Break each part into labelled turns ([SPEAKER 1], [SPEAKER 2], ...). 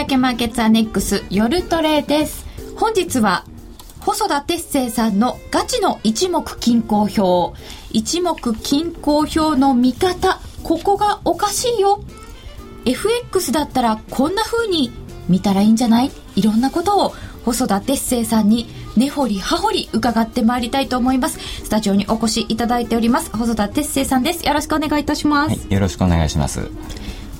[SPEAKER 1] 明けマーケッツアネックス夜トレです。本日は細田哲星さんのガチの一目均衡表。一目均衡表の見方ここがおかしいよ。FX だったらこんな風に見たらいいんじゃない？いろんなことを細田哲星さんに根掘り葉掘り伺ってまいりたいと思います。スタジオにお越しいただいております細田哲星さんです。よろしくお願いいたします、は
[SPEAKER 2] い、よろしくお願いします。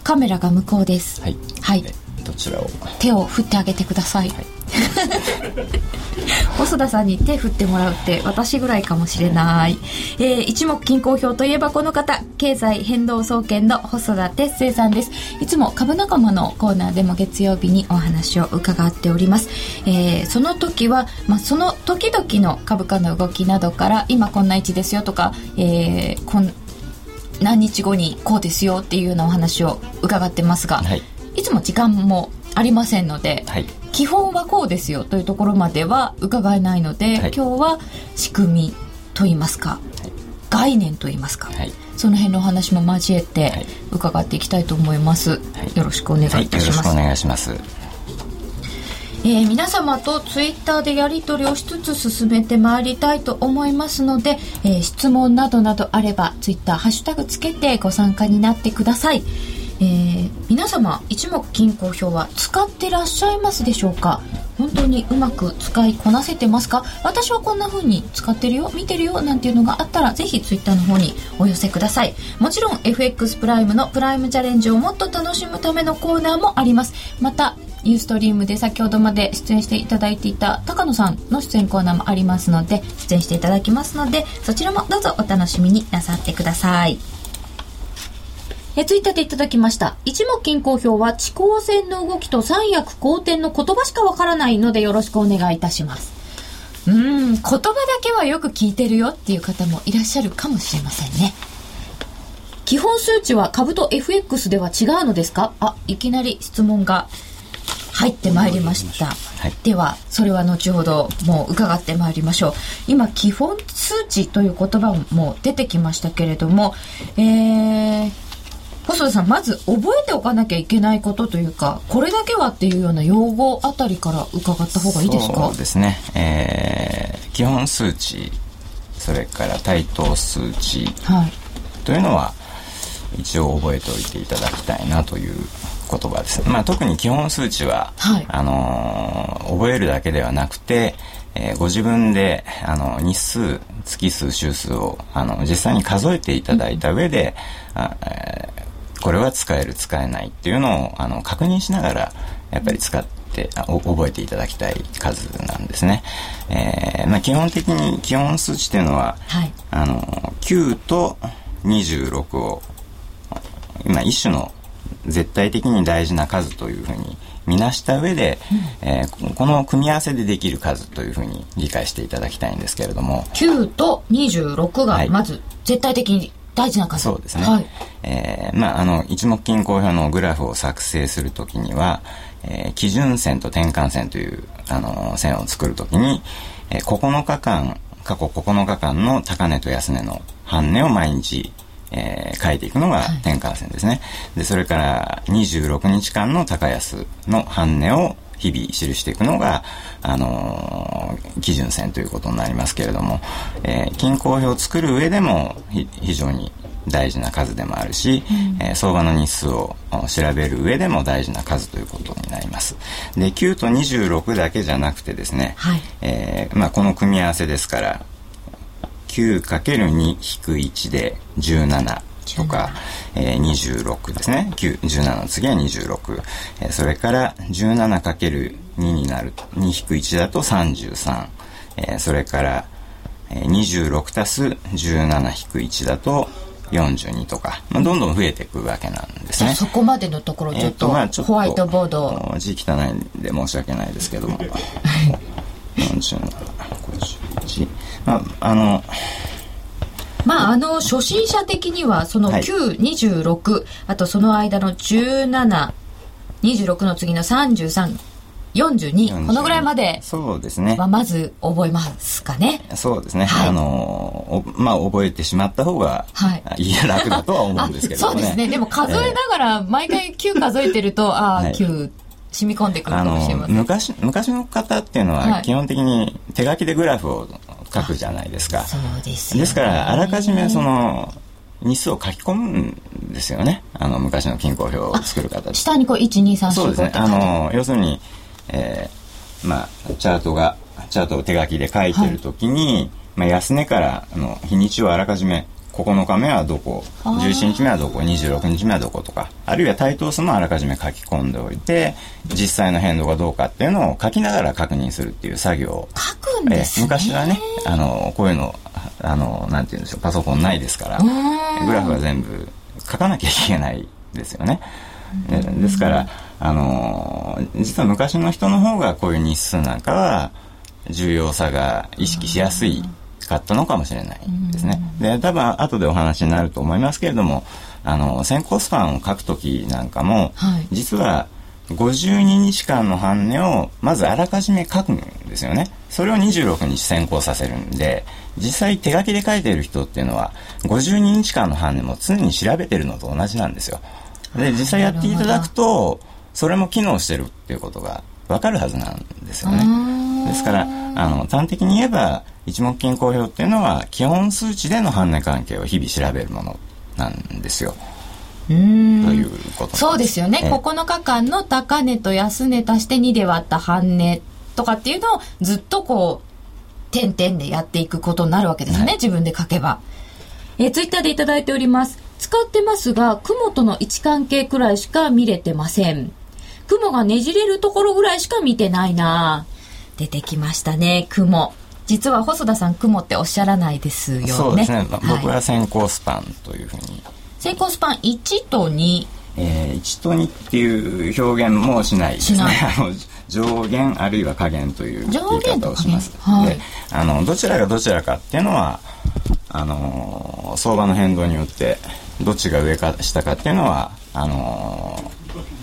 [SPEAKER 1] カメラが向こうです。
[SPEAKER 2] はい、
[SPEAKER 1] はい、
[SPEAKER 2] どちらを？
[SPEAKER 1] 手を振ってあげてください、はい。細田さんに手振ってもらうって私ぐらいかもしれない、えー、一目均衡表といえばこの方経済変動総研の細田哲星さんです。いつも株仲間のコーナーでも月曜日にお話を伺っております、えー、その時は、まあ、その時々の株価の動きなどから今こんな位置ですよとか、えー、こん何日後にこうですよっていうようなお話を伺ってますが、はい、いつも時間もありませんので、はい、基本はこうですよというところまでは伺えないので、はい、今日は仕組みといいますか、はい、概念といいますか、はい、その辺のお話も交えて伺っていきたいと思います、よろしくお願いいたします、よろしく
[SPEAKER 2] お願いします。
[SPEAKER 1] えー、皆様とツイッターでやり取りをしつつ進めてまいりたいと思いますので、えー、質問などなどあればツイッターハッシュタグつけてご参加になってください。えー、皆様一目均衡表は使ってらっしゃいますでしょうか？本当にうまく使いこなせてますか？私はこんな風に使ってるよ見てるよなんていうのがあったらぜひツイッターの方にお寄せください。もちろん FX プライムのプライムチャレンジをもっと楽しむためのコーナーもあります。またユーストリームで先ほどまで出演していただいていた高野さんの出演コーナーもありますので出演していただきますのでそちらもどうぞお楽しみになさってください。えツイッターでいただきました。一目均衡表は地高線の動きと三役好転の言葉しかわからないのでよろしくお願いいたします。うん、言葉だけはよく聞いてるよっていう方もいらっしゃるかもしれませんね。基本数値は株と FX では違うのですか？あ、いきなり質問が入ってまいりました。はい、では、それは後ほどもう伺ってまいりましょう。今、基本数値という言葉も出てきましたけれども、えー、細田さんまず覚えておかなきゃいけないことというかこれだけはっていうような用語あたりから伺った方がいいですか？
[SPEAKER 2] そうですね、えー、基本数値それから対等数値、はい、というのは一応覚えておいていただきたいなという言葉です、まあ、特に基本数値は、はい、あのー、覚えるだけではなくて、えー、ご自分であの日数月数週数をあの実際に数えていただいた上で、うん、あえーこれは使える使えないっていうのをあの確認しながらやっぱり使って覚えていただきたい数なんですね。えーまあ、基本的に基本数値というのは、はい、あの9と26を今一種の絶対的に大事な数というふうに見なした上で、うん、えー、この組み合わせでできる数というふうに理解していただきたいんですけれども。
[SPEAKER 1] 9と26がまず絶対的に大事な数
[SPEAKER 2] そうですね、はい、えー、まああの一目均衡表のグラフを作成するときには、えー、基準線と転換線というあの線を作るときに、えー、9日間過去9日間の高値と安値の半値を毎日えー、書いていくのが転換線ですね、はい、でそれから26日間の高安の半値を日々記していくのが、あのー、基準線ということになりますけれども、えー、均衡表を作る上でも非常に大事な数でもあるし、うん、えー、相場の日数を調べる上でも大事な数ということになります。で、9と26だけじゃなくてですね、はい、えー、まあ、この組み合わせですから、9×2-1 で17とか、えー、26ですね。9、17の次は26。えー、それから 17×2 になる、2-1だと33。えー、それから、えー、26足す17-1だと42とか、まあ、どんどん増えていくわけなんですね。
[SPEAKER 1] そこまでのところちょっと,、まあ、ちょっとホワイトボード。
[SPEAKER 2] 字汚いんで申し訳ないですけども。47、51。まあ、あの、
[SPEAKER 1] まああの初心者的にはその926、はい、あとその間の1726の次の33 42このぐらいまで
[SPEAKER 2] そうですね。
[SPEAKER 1] はまず覚えますかね。
[SPEAKER 2] そうですね、はい、あのまあ覚えてしまった方が、はい、いや楽だとは思うんですけどね。
[SPEAKER 1] そうですね。でも数えながら毎回9数えてると、ああ、はい、9染み込んでくるかもしれません。昔
[SPEAKER 2] 昔の方っていうのは基本的に手書きでグラフを書くじゃないですか、
[SPEAKER 1] です、
[SPEAKER 2] ね、ですからあらかじめその日数を書き込むんですよね。あの昔の均衡表を作る形
[SPEAKER 1] 下にこう1234
[SPEAKER 2] そうですね。あの要するに、えー、まあチャートがチャートを手書きで書いてる時に、はい、まあ、安値からあの日にちをあらかじめ9日目はどこ17日目はどこ26日目はどことかあるいは対等数もあらかじめ書き込んでおいて実際の変動がどうかっていうのを書きながら確認するっていう作業を
[SPEAKER 1] 書くんです、
[SPEAKER 2] ね、昔はねあのこういうのあのなんて言うんでしょうパソコンないですからグラフは全部書かなきゃいけないですよね。ですからあの実は昔の人の方がこういう日数なんかは重要さが意識しやすいかったのかもしれないですね。で、多分後でお話になると思いますけれども、あの、先行スパンを書くときなんかも、はい、実は52日間の半値をまずあらかじめ書くんですよね。それを26日先行させるんで、実際手書きで書いている人っていうのは、52日間の半値も常に調べてるのと同じなんですよ。で、実際やっていただくと、それも機能してるっていうことがわかるはずなんですよね。ですから、あの、端的に言えば、一目金公表っていうのは、基本数値での半値関係を日々調べるものなんですよ。
[SPEAKER 1] と
[SPEAKER 2] いうこと
[SPEAKER 1] そうですよね。9日間の高値と安値足して2で割った半値とかっていうのをずっとこう、点々でやっていくことになるわけですね。はい、自分で書けば。えー、ツイッターでいただいております。使ってますが、雲との位置関係くらいしか見れてません。雲がねじれるところぐらいしか見てないな出てきましたね、雲。実は細田さん雲っておっしゃらないですよね。
[SPEAKER 2] そうですね。僕は先行スパンというふうに
[SPEAKER 1] 先行スパン1と2。
[SPEAKER 2] えー、1と2っていう表現もしないですね。あの上限あるいは下限という言い方をします。はい、であのどちらがどちらかっていうのはあの相場の変動によってどっちが上か下かっていうのはあの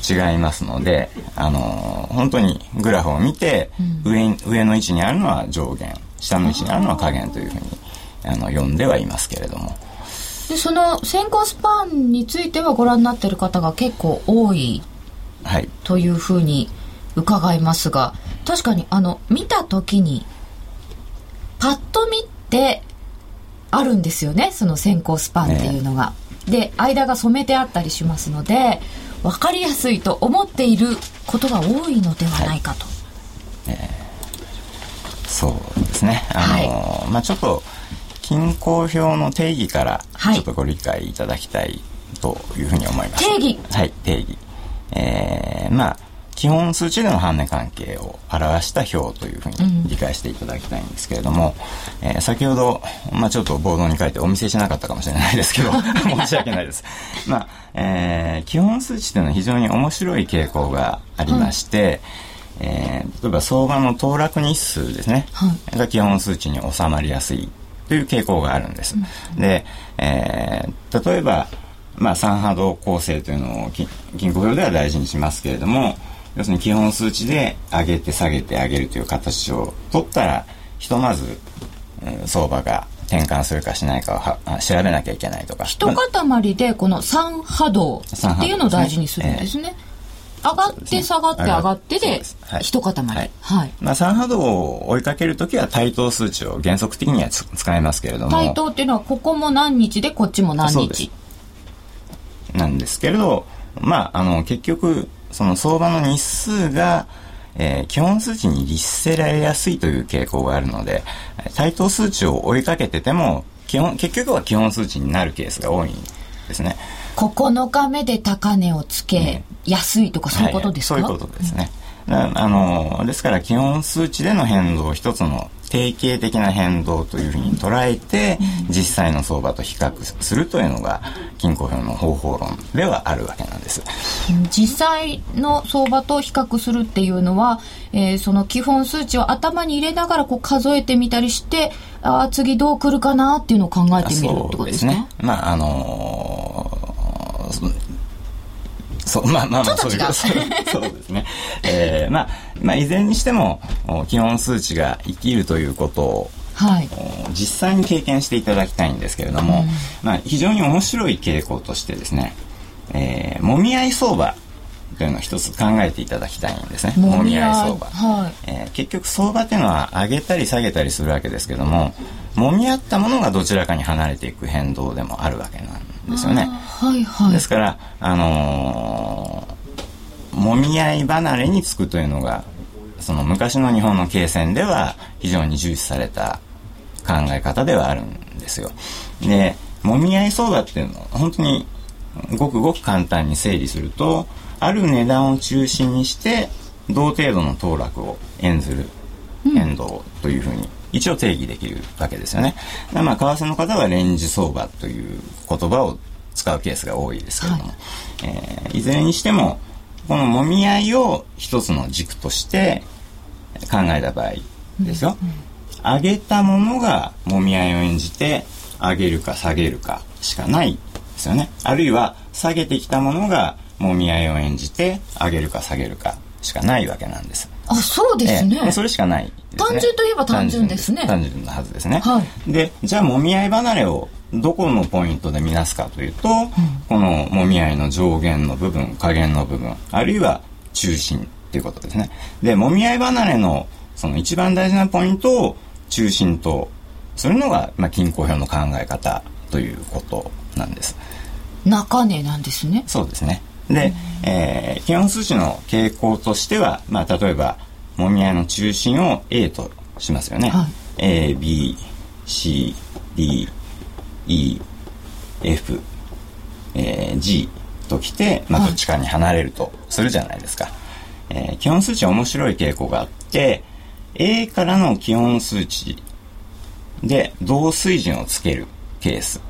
[SPEAKER 2] 違いますので、あの本当にグラフを見て、うん、上上の位置にあるのは上限下の位置にあるのは下限というふうにあの読んではいますけれども。
[SPEAKER 1] でその先行スパンについてはご覧になってる方が結構多い、はい、というふうに伺いますが確かにあの見た時にパッと見てあるんですよねその先行スパンっていうのが。ね、で間が染めてあったりしますので分かりやすいと思っていることが多いのではないかと。はい、
[SPEAKER 2] そうですね。あの、はい、まあちょっと均衡表の定義からちょっとご理解いただきたいというふうに思います。
[SPEAKER 1] 定義。
[SPEAKER 2] はい定義。えー、まあ基本数値での半値関係を表した表というふうに理解していただきたいんですけれども、うん、えー、先ほど、まあ、ちょっとボードに書いてお見せしなかったかもしれないですけど 申し訳ないです。まあえー、基本数値というのは非常に面白い傾向がありまして、うん、えー、例えば相場の騰落日数ですね、はい、が基本数値に収まりやすいという傾向があるんです。で、えー、例えば、まあ、三波動構成というのを銀行表では大事にしますけれども、要するに基本数値で上げて下げて上げるという形を取ったら、ひとまず、えー、相場が転換するかしないかを調べなきゃいけないとか。
[SPEAKER 1] 一塊でこの三波動っていうのを大事にするんですね。上がって下がって上がってで一塊、はい、はい、
[SPEAKER 2] まあ、3波動を追いかけるときは対等数値を原則的には使えますけれども。
[SPEAKER 1] 対等っていうのはここも何日でこっちも何日。
[SPEAKER 2] なんですけれどまああの結局その相場の日数がえー、基本数値に律せられやすいという傾向があるので対等数値を追いかけてても基本結局は基本数値になるケースが多いんですね。
[SPEAKER 1] 9日目で高値をつけやすいとか、そういうことですか、
[SPEAKER 2] はい、そういうことですね。うん、あのですから基本数値での変動一つの定型的な変動というふうに捉えて、実際の相場と比較するというのが均衡表の方法論ではあるわけなんです。
[SPEAKER 1] 実際の相場と比較するっていうのは、えー、その基本数値を頭に入れながらこう数えてみたりしてあ次どう来るかなっていうのを考えてみるってことですね。
[SPEAKER 2] まああのーそう、まあまあまあ、そういう。そうですね。えー、まあ、まあ、いずれにしても、基本数値が生きるということを、はい、実際に経験していただきたいんですけれども、うん、まあ、非常に面白い傾向としてですね、えー、もみ合い相場というのを一つ考えていただきたいんですね。もみ合い相場、はいえー、結局相場っていうのは上げたり下げたりするわけですけども、もみ合ったものがどちらかに離れていく変動でもあるわけなんですよね。
[SPEAKER 1] はいはい、
[SPEAKER 2] ですから、あのー、もみ合い離れにつくというのが、その昔の日本の経線では非常に重視された考え方ではあるんですよ。で、もみ合い相場っていうのは本当にごくごく簡単に整理すると、ある値段を中心にして同程度の騰落を演ずる変動というふうに一応定義できるわけですよね。まあ、為替の方はレンジ相場という言葉を使うケースが多いですけれども、はい。えー、いずれにしてもこのもみ合いを一つの軸として考えた場合ですよ、うんうん、上げたものがもみ合いを演じて上げるか下げるかしかないですよね。あるいは下げてきたものがもみ合いを演じて上げるか下げるかしかないわけなんです。
[SPEAKER 1] あ、そうですね。
[SPEAKER 2] えそれしかない、ね、
[SPEAKER 1] 単純といえば単純ですね。
[SPEAKER 2] 単純なはずですね。はい、で、じゃあもみ合い離れをどこのポイントで見なすかというと、うん、このもみ合いの上限の部分、下限の部分、あるいは中心っていうことですね。で、もみ合い離れのその一番大事なポイントを中心とするのが、まあ、均衡表の考え方ということなんです。
[SPEAKER 1] 中根なんですね。
[SPEAKER 2] そうですね。で、えー、基本数値の傾向としては、まあ、例えば、もみ合いの中心を A としますよね。はい、A、B、C、D、E、F、えー、G ときて、まあ、どっちかに離れるとするじゃないですか。はい、えー、基本数値は面白い傾向があって、A からの基本数値で同水準をつけるケース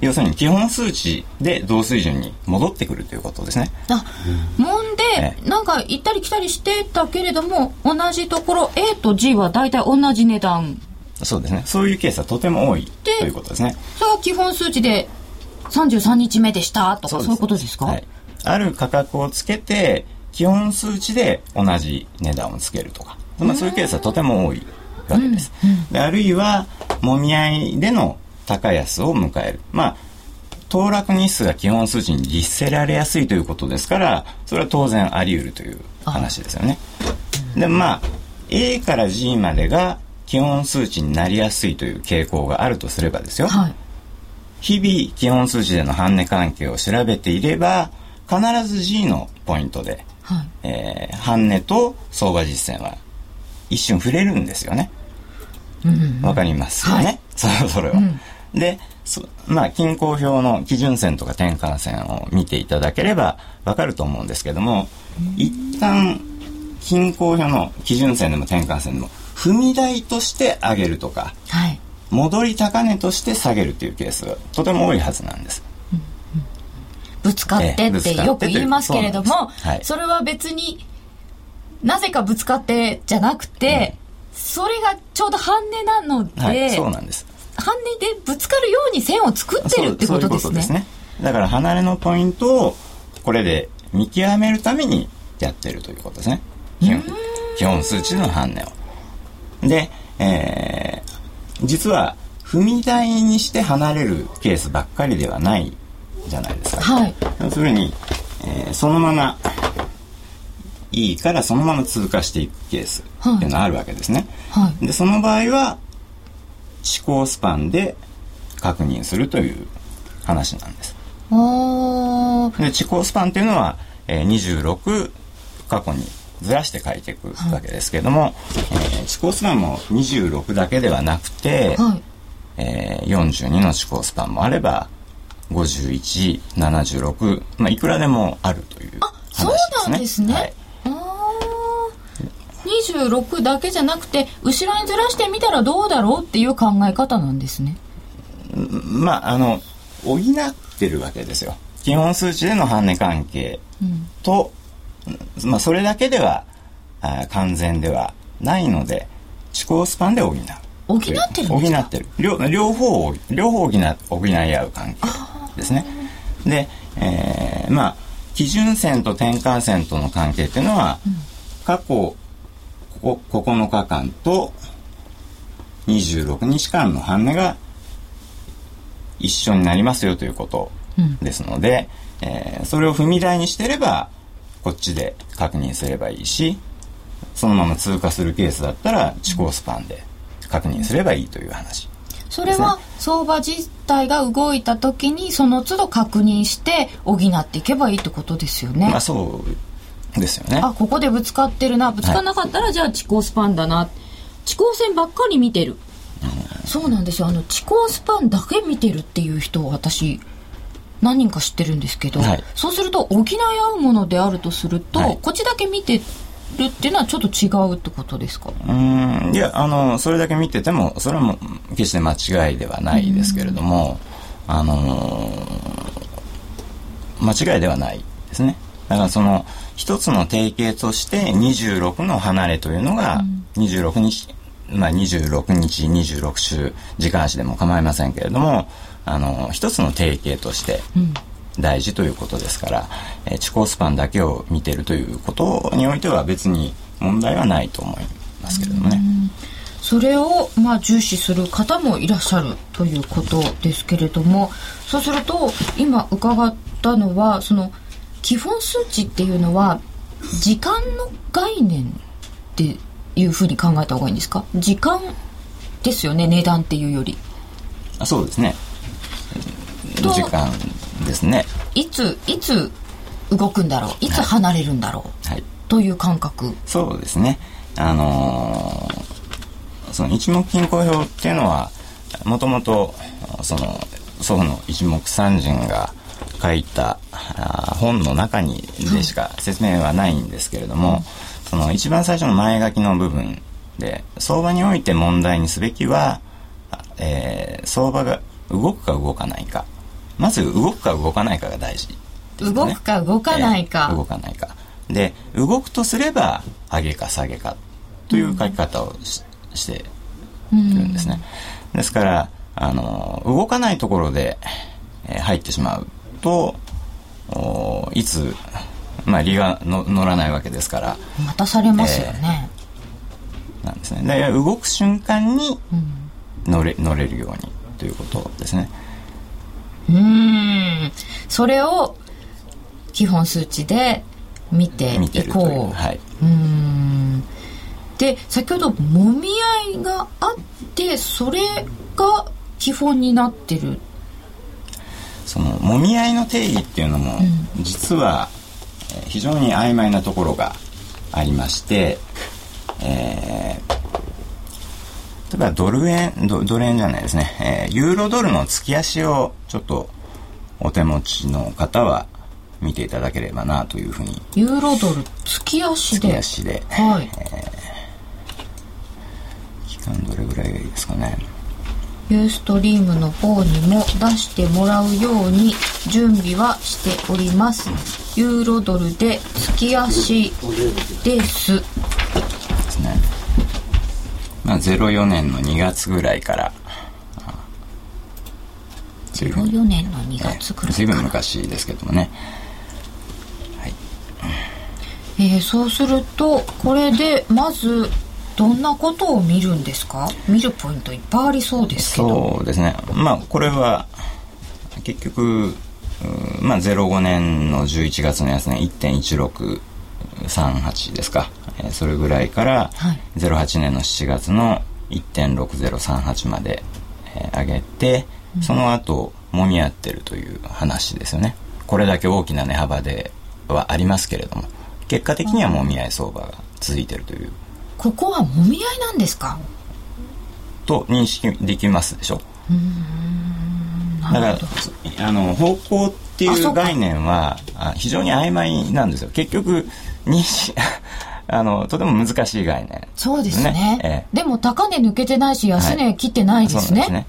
[SPEAKER 2] 要するに基本数値で同水準に戻ってくるということですね。
[SPEAKER 1] あ、もんで、なんか行ったり来たりしてたけれども、同じところ A と G は大体同じ値段。
[SPEAKER 2] そうですね。そういうケースはとても多いということですね。
[SPEAKER 1] それが基本数値で33日目でしたとかそういうことですか、はい、
[SPEAKER 2] ある価格をつけて、基本数値で同じ値段をつけるとか。まあそういうケースはとても多いわけです。うんうん、であるいは、もみ合いでの高安を迎える。まあ、騰落日数が基本数値に律せられやすいということですから、それは当然あり得るという話ですよね。で、まあ、A から G までが基本数値になりやすいという傾向があるとすればですよ。はい、日々基本数値での半値関係を調べていれば、必ず G のポイントで、はい、えー、半値と相場実践は一瞬触れるんですよね。わ、うんうん、かりますよね、はい、それそれは。うんで、まあ、均衡表の基準線とか転換線を見ていただければわかると思うんですけども、一旦、均衡表の基準線でも転換線でも、踏み台として上げるとか、はい、戻り高値として下げるというケースがとても多いはずなんです。
[SPEAKER 1] ぶつかってってよく言いますけれども、はい、それは別になぜかぶつかってじゃなくて、うん、それがちょうど半値なので、はい、
[SPEAKER 2] そうなんです
[SPEAKER 1] 半値でぶつかるように線を作ってるってことですね。すね
[SPEAKER 2] だから離れのポイントをこれで見極めるためにやってるということですね。基本数値の半値を。で、えー、実は踏み台にして離れるケースばっかりではないじゃないですか。はい。要するに、えー、そのままいいからそのまま通過していくケースっていうのがあるわけですね。はい、でその場合は思考スパンで確認するという話なんです。で思考スパンっていうのは、えー、26過去にずらして書いていくわけですけれども、はい、えー、思考スパンも26だけではなくて、はい、えー、42の思考スパンもあれば5176、まあ、いくらでもあるという話ですね。そう
[SPEAKER 1] なんですね。はい26だけじゃなくて後ろにずらしてみたらどうだろうっていう考え方なんですね。
[SPEAKER 2] まああの補ってるわけですよ。基本数値での半値関係と、うん、まあそれだけではあ完全ではないので思考スパンで補う。
[SPEAKER 1] 補ってる補
[SPEAKER 2] ってる両両方を両方補補い合う関係ですね。で、えー、まあ基準線と転換線との関係っていうのは、うん、過去こ9日間と26日間の半値が一緒になりますよということですので、うん、えー、それを踏み台にしてればこっちで確認すればいいしそのまま通過するケースだったら地高スパンで確認すればいいという話、
[SPEAKER 1] それは相場自体が動いた時にその都度確認して補っていけばいいってことですよね。
[SPEAKER 2] まあそうですよね。
[SPEAKER 1] あここでぶつかってるな。ぶつかなかったら、じゃあ地高スパンだな。地高線ばっかり見てる、うん、そうなんですよ。あの地高スパンだけ見てるっていう人を私何人か知ってるんですけど、はい、そうすると補い合うものであるとすると、はい、こっちだけ見てるっていうのはちょっと違うってことですか？
[SPEAKER 2] うん。いやあのそれだけ見ててもそれはもう決して間違いではないですけれども、あの間違いではないですね。だからその一つの定型として26の離れというのが26日、まあ、26日26週時間足でも構いませんけれどもあの一つの定型として大事ということですから、えー、地高スパンだけを見てるということにおいては別に問題はないと思いますけれどもね。
[SPEAKER 1] それをまあ重視する方もいらっしゃるということですけれどもそうすると今伺ったのはその基本数値っていうのは時間の概念っていうふうに考えた方がいいんですか？時間ですよね値段っていうより。
[SPEAKER 2] あそうですね。時間ですね。
[SPEAKER 1] いついつ動くんだろう？い。つ離れるんだろう、はい、という感覚。
[SPEAKER 2] そうですね。あのー、その一目金衡表っていうのはもともとその祖父の一目散人が書いた本の中にでしか説明はないんですけれども、うん、その一番最初の前書きの部分で相場において問題にすべきは、えー、相場が動くか動かないか。まず動くか動かないかが大事、
[SPEAKER 1] ね、動くか動かないか、
[SPEAKER 2] えー、動かないか。で動くとすれば上げか下げかという書き方をしうん、しているんですね、うん、ですからあの動かないところで、えー、入ってしまうといつ、まあ、利がの乗らないわけですから。
[SPEAKER 1] 待たされますよね、
[SPEAKER 2] えー、なんですね。で動く瞬間に乗れ,、乗れるようにということですね。
[SPEAKER 1] うん。それを基本数値で見ていこう。はい、うん。で先ほどもみ合いがあってそれが基本になってる
[SPEAKER 2] そのもみ合いの定義っていうのも、実は非常に曖昧なところがありまして、えー、例えばドル円ドドル円じゃないですね、えー、ユーロドルの月足をちょっとお手持ちの方は見ていただければなというふうに。
[SPEAKER 1] ユーロドル月足で？
[SPEAKER 2] 月足で、はい。えー、期間どれぐらいがいいですかね
[SPEAKER 1] ユーストリームの方にも出してもらうように準備はしております。ユーロドルで月足です。ですね
[SPEAKER 2] まあ04年の2月ぐらいから。
[SPEAKER 1] 04年の2月ぐらい随
[SPEAKER 2] 分昔ですけどもね。はい。
[SPEAKER 1] えー、そうするとこれでまずどんなことを見るんですか？見るポイントいっぱいありそうですけ
[SPEAKER 2] ど。そうですね。まあこれは結局まあ05年の11月のやつね。1.1638ですか、えー、それぐらいから、はい、08年の7月の1.6038まで、えー、上げて、うん、その後もみ合ってるという話ですよね。これだけ大きな値幅ではありますけれども結果的にはもみ合い相場が続いてるという
[SPEAKER 1] ここはもみ合いなんですか？
[SPEAKER 2] と認識できますでしょ。だからあの方向っていう概念は非常に曖昧なんですよ。結局認識 あのとても難しい概念、
[SPEAKER 1] そうですね、ええ、でも高値抜けてないし安値切ってないですね。はい、ね。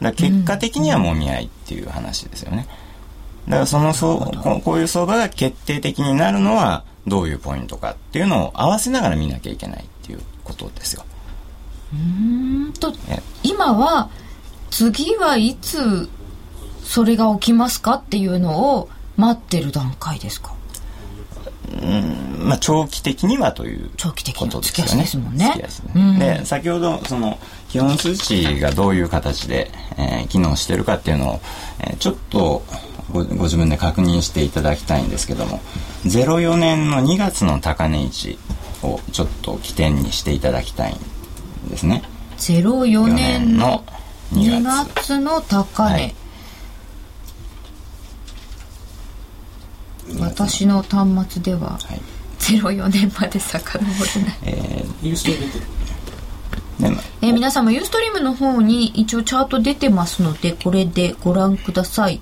[SPEAKER 2] だ結果的にはもみ合いっていう話ですよね、だからそのそうこういう相場が決定的になるのはどういうポイントかっていうのを合わせながら見なきゃいけないっていうことですよ。
[SPEAKER 1] うんと今は次はいつそれが起きますかっていうのを待ってる段階ですか？
[SPEAKER 2] うんまあ、長期的にはということですよね。ですもんね。で先ほどその基本数値がどういう形で、えー、機能してるかっていうのを、えー、ちょっとごご自分で確認していただきたいんですけども04年の2月の高値位置をちょっと起点にしていただきたいんですね。
[SPEAKER 1] 04年の2月。の高値、はい、私の端末では、はい、04年まで遡れない、えー、ユースト出てるえー、皆様ユーストリームの方に一応チャート出てますのでこれでご覧ください。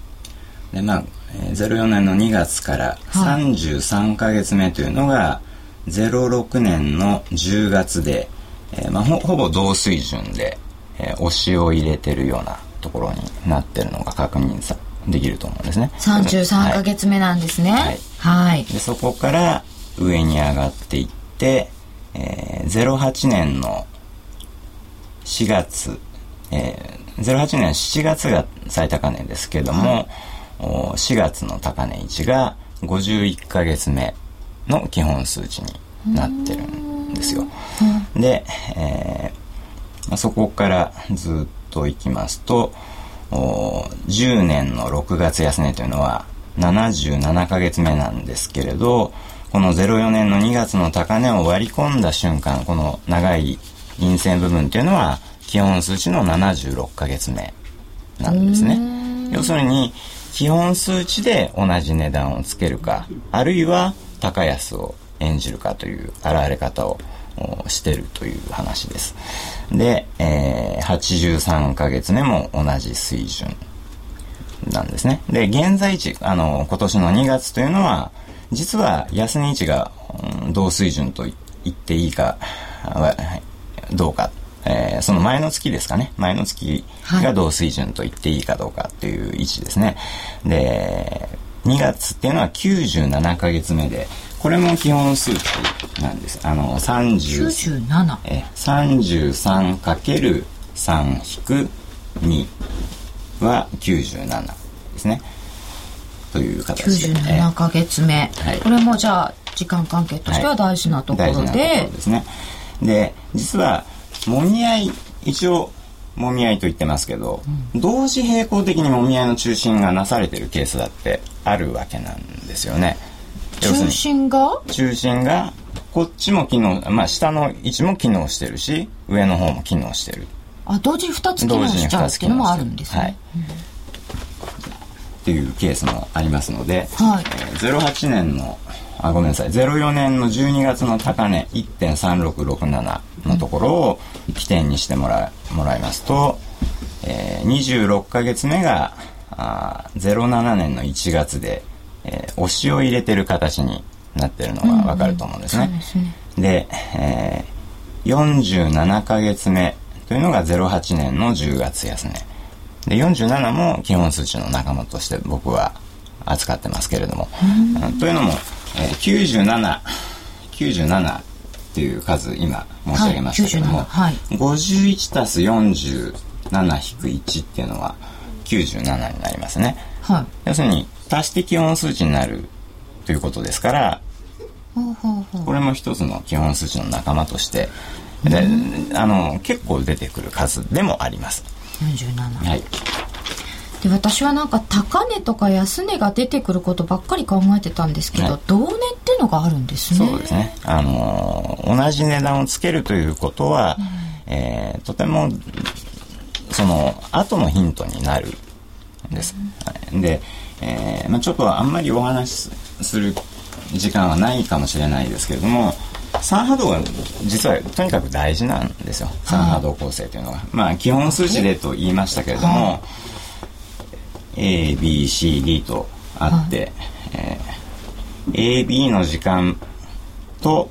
[SPEAKER 2] でまあ、えー、04年の2月から33か月目というのが、はい、06年の10月で、えーまあ、ほほぼ同水準で、えー、押しを入れてるようなところになってるのが確認さできると思うんですね。
[SPEAKER 1] 33か月目なんですね。はい、はい、
[SPEAKER 2] でそこから上に上がっていって、えー、08年の4月、えー、08年7月が最高値ですけども、はい、4月の高値位置が51か月目の基本数値になってるんですよ。で、えー、そこからずっといきますと、10年の6月安値というのは77か月目なんですけれど、この04年の2月の高値を割り込んだ瞬間、この長い陰線部分っていうのは基本数値の76ヶ月目なんですね。要するに基本数値で同じ値段をつけるかあるいは高安を演じるかという現れ方をしてるという話です。で、えー、83ヶ月目も同じ水準なんですね。で、現在地、あの、今年の2月というのは、実は安値位置が、うん、同水準と言っていいか、どうか、えー、その前の月ですかね。前の月が同水準と言っていいかどうかっていう位置ですね。で、2月っていうのは97ヶ月目で、これも基本数値なんです。あの、30、
[SPEAKER 1] 97
[SPEAKER 2] え 33×3-2 は97ですね。という形で。
[SPEAKER 1] 97ヶ月目。はい、これもじゃあ、時間関係としては大事なところで。はい、大事なところ
[SPEAKER 2] ですね。で、実は、もみ合い、一応、もみ合いと言ってますけど、うん、同時並行的にもみ合いの中心がなされてるケースだってあるわけなんですよね。
[SPEAKER 1] 中心が？
[SPEAKER 2] 中心が、こっちも機能、まあ下の位置も機能してるし、上の方も機能してる。
[SPEAKER 1] あ、同時二つ機能しちゃうっていうのもあるんですね。はい。
[SPEAKER 2] っていうケースもありますので、はいえー、08年のあごめんなさい04年の12月の高値1.3667のところを起点にしてもらもらいますと、えー、26か月目があ07年の1月で、えー、押しを入れてる形になってるのがわかると思うんですね。うん、で、えー、47か月目というのが08年の10月安値。で、47も基本数値の仲間として僕は扱ってますけれども。うん、というのも、えー、97、97っていう数今申し上げましたけども、はい、51たす47引く1っていうのは97になりますね。はい、要するに足して基本数値になるということですから、これも一つの基本数値の仲間としてであの結構出てくる数でもあります。
[SPEAKER 1] 47はいで私はなんか高値とか安値が出てくることばっかり考えてたんですけど、はい、同値っていうのがあるんです
[SPEAKER 2] ね。そうですね。あの同じ値段をつけるということは、うん、えー、とてもその後のヒントになるんです、うん、で、えーまあ、ちょっとあんまりお話しする時間はないかもしれないですけれども3波動が実はとにかく大事なんですよ。3波動構成というのは、まあ基本数値でと言いましたけれども、ABCD とあって、はい、えー、AB の時間と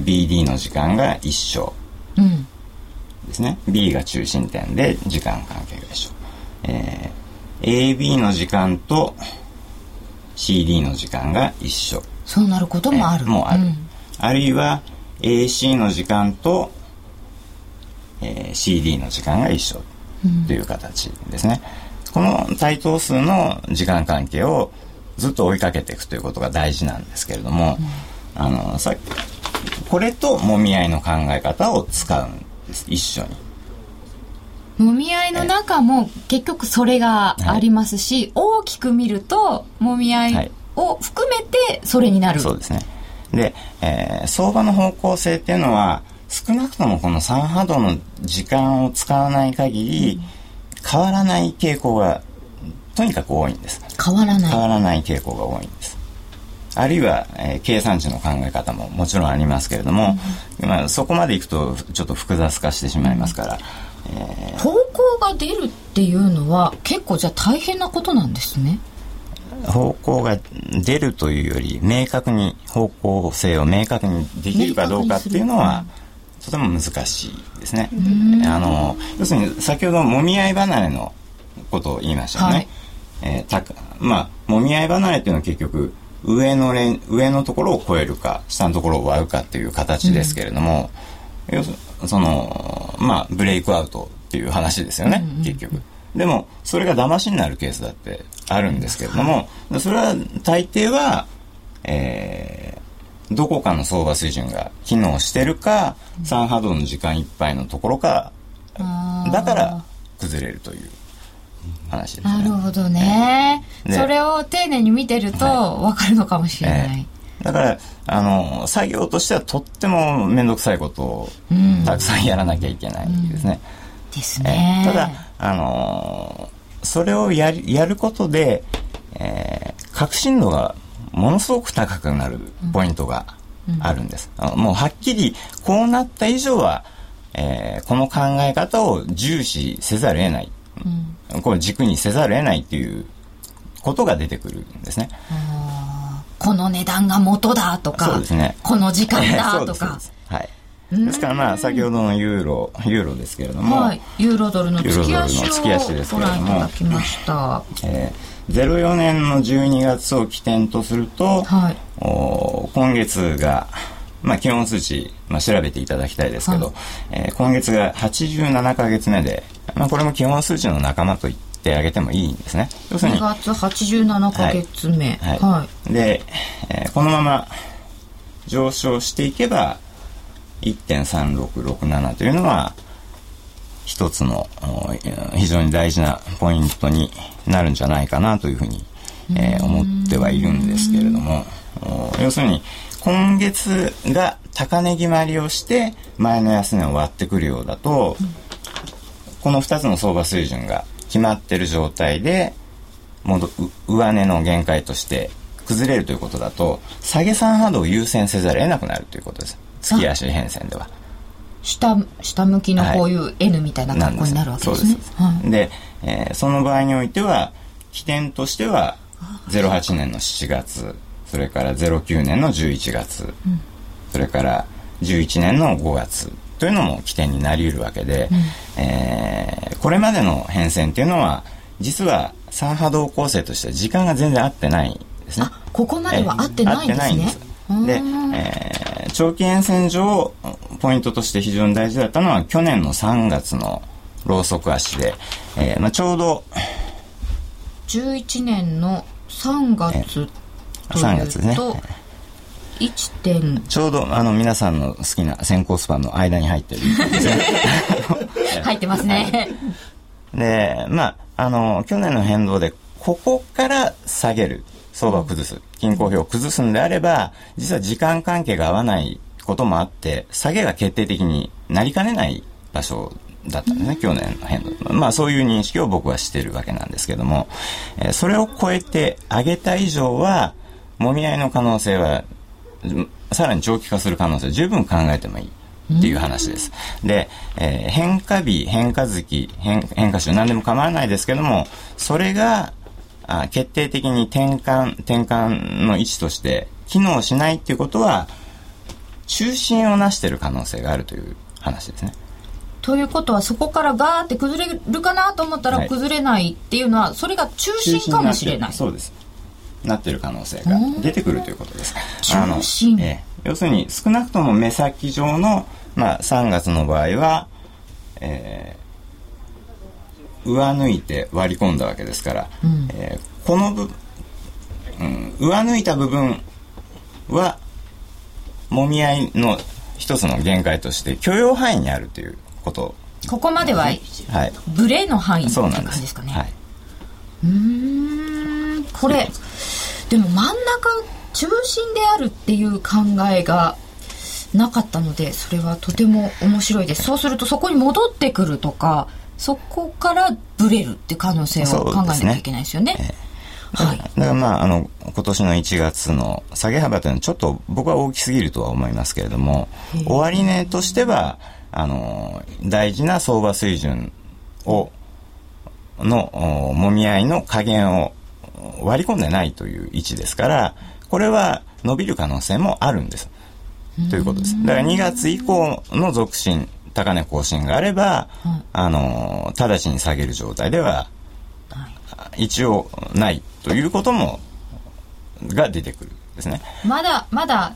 [SPEAKER 2] BD の時間が一緒ですね、うん、B が中心点で時間関係が一緒、えー、AB の時間と CD の時間が一緒。
[SPEAKER 1] そうなることもある、
[SPEAKER 2] えー、もある、うん、あるいは AC の時間と、えー、CD の時間が一緒という形ですね、うんこの対等数の時間関係をずっと追いかけていくということが大事なんですけれども、うん、あのさこれともみ合いの考え方を使うんです。一緒に。
[SPEAKER 1] もみ合いの中も結局それがありますし、はい、大きく見るともみ合いを含めてそれになる、
[SPEAKER 2] そうですね。で、えー、相場の方向性っていうのは少なくともこの3波動の時間を使わない限り、変わらない傾向がとにかく多いんです。
[SPEAKER 1] 変わらない。
[SPEAKER 2] 変わらない傾向が多いんです。あるいは、えー、計算値の考え方ももちろんありますけれども、うん、まあ、そこまでいくとちょっと複雑化してしまいますから、
[SPEAKER 1] えー、方向が出るっていうのは結構じゃあ大変なことなんですね。
[SPEAKER 2] 方向が出るというより明確に方向性を明確にできるかどうかっていうのは、とても難しいですね。あの要するに先ほどもみ合い離れのことを言いましたよね。はい、えー、たまあもみ合い離れっていうのは結局上のレ上のところを超えるか下のところを割るかっていう形ですけれども、うん、要するそのまあブレイクアウトっていう話ですよね、うんうん、結局。でもそれが騙しになるケースだってあるんですけれども、それは大抵は、えー、どこかの相場水準が機能してるか、3波動の時間いっぱいのところか、だから崩れるという話です
[SPEAKER 1] ね。なるほどね。それを丁寧に見てると分かるのかもしれない。
[SPEAKER 2] だから、あの、作業としてはとっても面倒くさいことをたくさんやらなきゃいけないですね。
[SPEAKER 1] うん、ですね。
[SPEAKER 2] えー、ただ、あのそれをややることで、えー、確信度がものすごく高くなるポイントがあるんです。うん、もうはっきりこうなった以上は、えー、この考え方を重視せざるを得ない。うん、これ軸にせざるを得ないっていうことが出てくるんですね。
[SPEAKER 1] この値段が元だとか、
[SPEAKER 2] そうですね、
[SPEAKER 1] この時間だとか。
[SPEAKER 2] はい。ですからまあ先ほどのユーロユーロですけれども、はい、
[SPEAKER 1] ユーロドルの月足をご覧いただきました、
[SPEAKER 2] えー、04年の12月を起点とすると、はい、お今月がまあ、基本数値、まあ、調べていただきたいですけど、はい、えー、今月が87か月目で、まあ、これも基本数値の仲間と言ってあげてもいいんですね。
[SPEAKER 1] 要するに2月87か月目、
[SPEAKER 2] はい、はい、で、えー、このまま上昇していけば1.3667というのは一つの非常に大事なポイントになるんじゃないかなというふうに、えー、思ってはいるんですけれども要するに今月が高値決まりをして前の安値を割ってくるようだと、この2つの相場水準が決まってる状態で上値の限界として崩れるということだと下げ3波動を優先せざるを得なくなるということです。月足変遷では。
[SPEAKER 1] 下下向きのこういう N みたいな格好になるわけですね。
[SPEAKER 2] はい、で、えー、その場合においては起点としては08年の7月それから09年の11月、うん、それから11年の5月というのも起点になりうるわけで、うん、えー、これまでの変遷っていうのは実は三波動構成としては時間が全然合ってないですね。
[SPEAKER 1] ここまでは合ってないんですね。
[SPEAKER 2] で、えー、長期沿線上、ポイントとして非常に大事だったのは、去年の3月のローソク足で、えーまあ、ちょうど、
[SPEAKER 1] 11年の3月というと、3月ね。1点
[SPEAKER 2] ちょうどあの皆さんの好きな先行スパンの間に入ってる
[SPEAKER 1] 入ってますね。
[SPEAKER 2] で、まあ、あの、去年の変動で、ここから下げる。相場を崩す、均衡表を崩すんであれば、実は時間関係が合わないこともあって、下げが決定的になりかねない場所だったんですね、去年の変動。まあそういう認識を僕はしてるわけなんですけども、えー、それを超えて上げた以上は、もみ合いの可能性は、さらに長期化する可能性十分考えてもいい。っていう話です。で、えー、変化日、変化月、変変化週、何でも構わないですけども、それがあ決定的に転換、転換の位置として機能しないっていうことは、中心をなしてる可能性があるという話ですね。
[SPEAKER 1] ということはそこからガーって崩れるかなと思ったら崩れないっていうのは、それが中心かもしれない。
[SPEAKER 2] そうです。なってる可能性が出てくるということです。
[SPEAKER 1] 中心、
[SPEAKER 2] え要するに少なくとも目先上の、まあ、3月の場合は、え上抜いて割り込んだわけですから、うん、えー、この部、うん、上抜いた部分はもみ合いの一つの限界として許容範囲にあるということ。
[SPEAKER 1] ここまでは、はい、ブレの範囲って感じですかね。はい、うんこれでも真ん中中心であるっていう考えがなかったのでそれはとても面白いです。そうするとそこに戻ってくるとかそこからブレるって可能性を考えなきゃいけないですよね。
[SPEAKER 2] はい、だからまあ、あの、今年の1月の下げ幅というのはちょっと僕は大きすぎるとは思いますけれども、終値としては、あの、大事な相場水準を、の、もみ合いの加減を割り込んでないという位置ですから、これは伸びる可能性もあるんです。ということです。だから2月以降の続伸、高値更新があれば、あの、直ちに下げる状態では、一応ないということも、が出てくるですね。
[SPEAKER 1] まだ、まだ、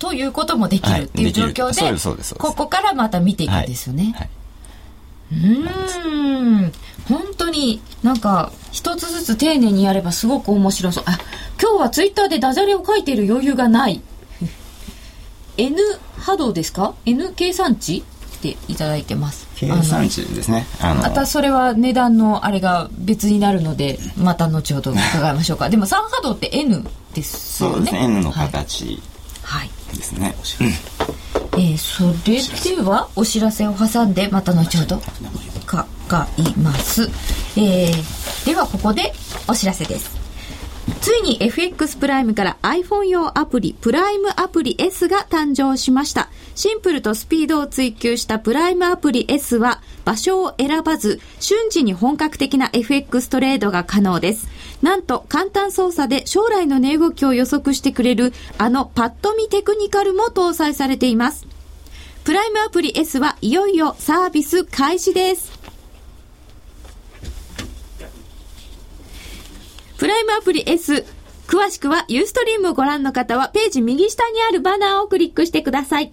[SPEAKER 1] ということもできるっていう状況で、はい、ここからまた見ていくんですよね。はい。はい。うん。本当になんか一つずつ丁寧にやればすごく面白そう。あ今日はツイッターでダジャレを書いている余裕がない。N 波動ですか？N 計算値っていただいてます。
[SPEAKER 2] 計算値ですね。
[SPEAKER 1] またそれは値段のあれが別になるのでまた後ほど伺いましょうか。でも3波動って N ですよね。そうですね。
[SPEAKER 2] N の形ですね、うん、
[SPEAKER 1] えー、それではお知らせを挟んでまた後ほど伺います、えー、ではここでお知らせです。ついに FX プライムから iPhone 用アプリプライムアプリ S が誕生しました。シンプルとスピードを追求したプライムアプリ S は場所を選ばず瞬時に本格的な FX トレードが可能ですなんと簡単操作で将来の値動きを予測してくれるあのパッと見テクニカルも搭載されています。プライムアプリ S はいよいよサービス開始です。プライムアプリ S、詳しくはユーストリームをご覧の方はページ右下にあるバナーをクリックしてください。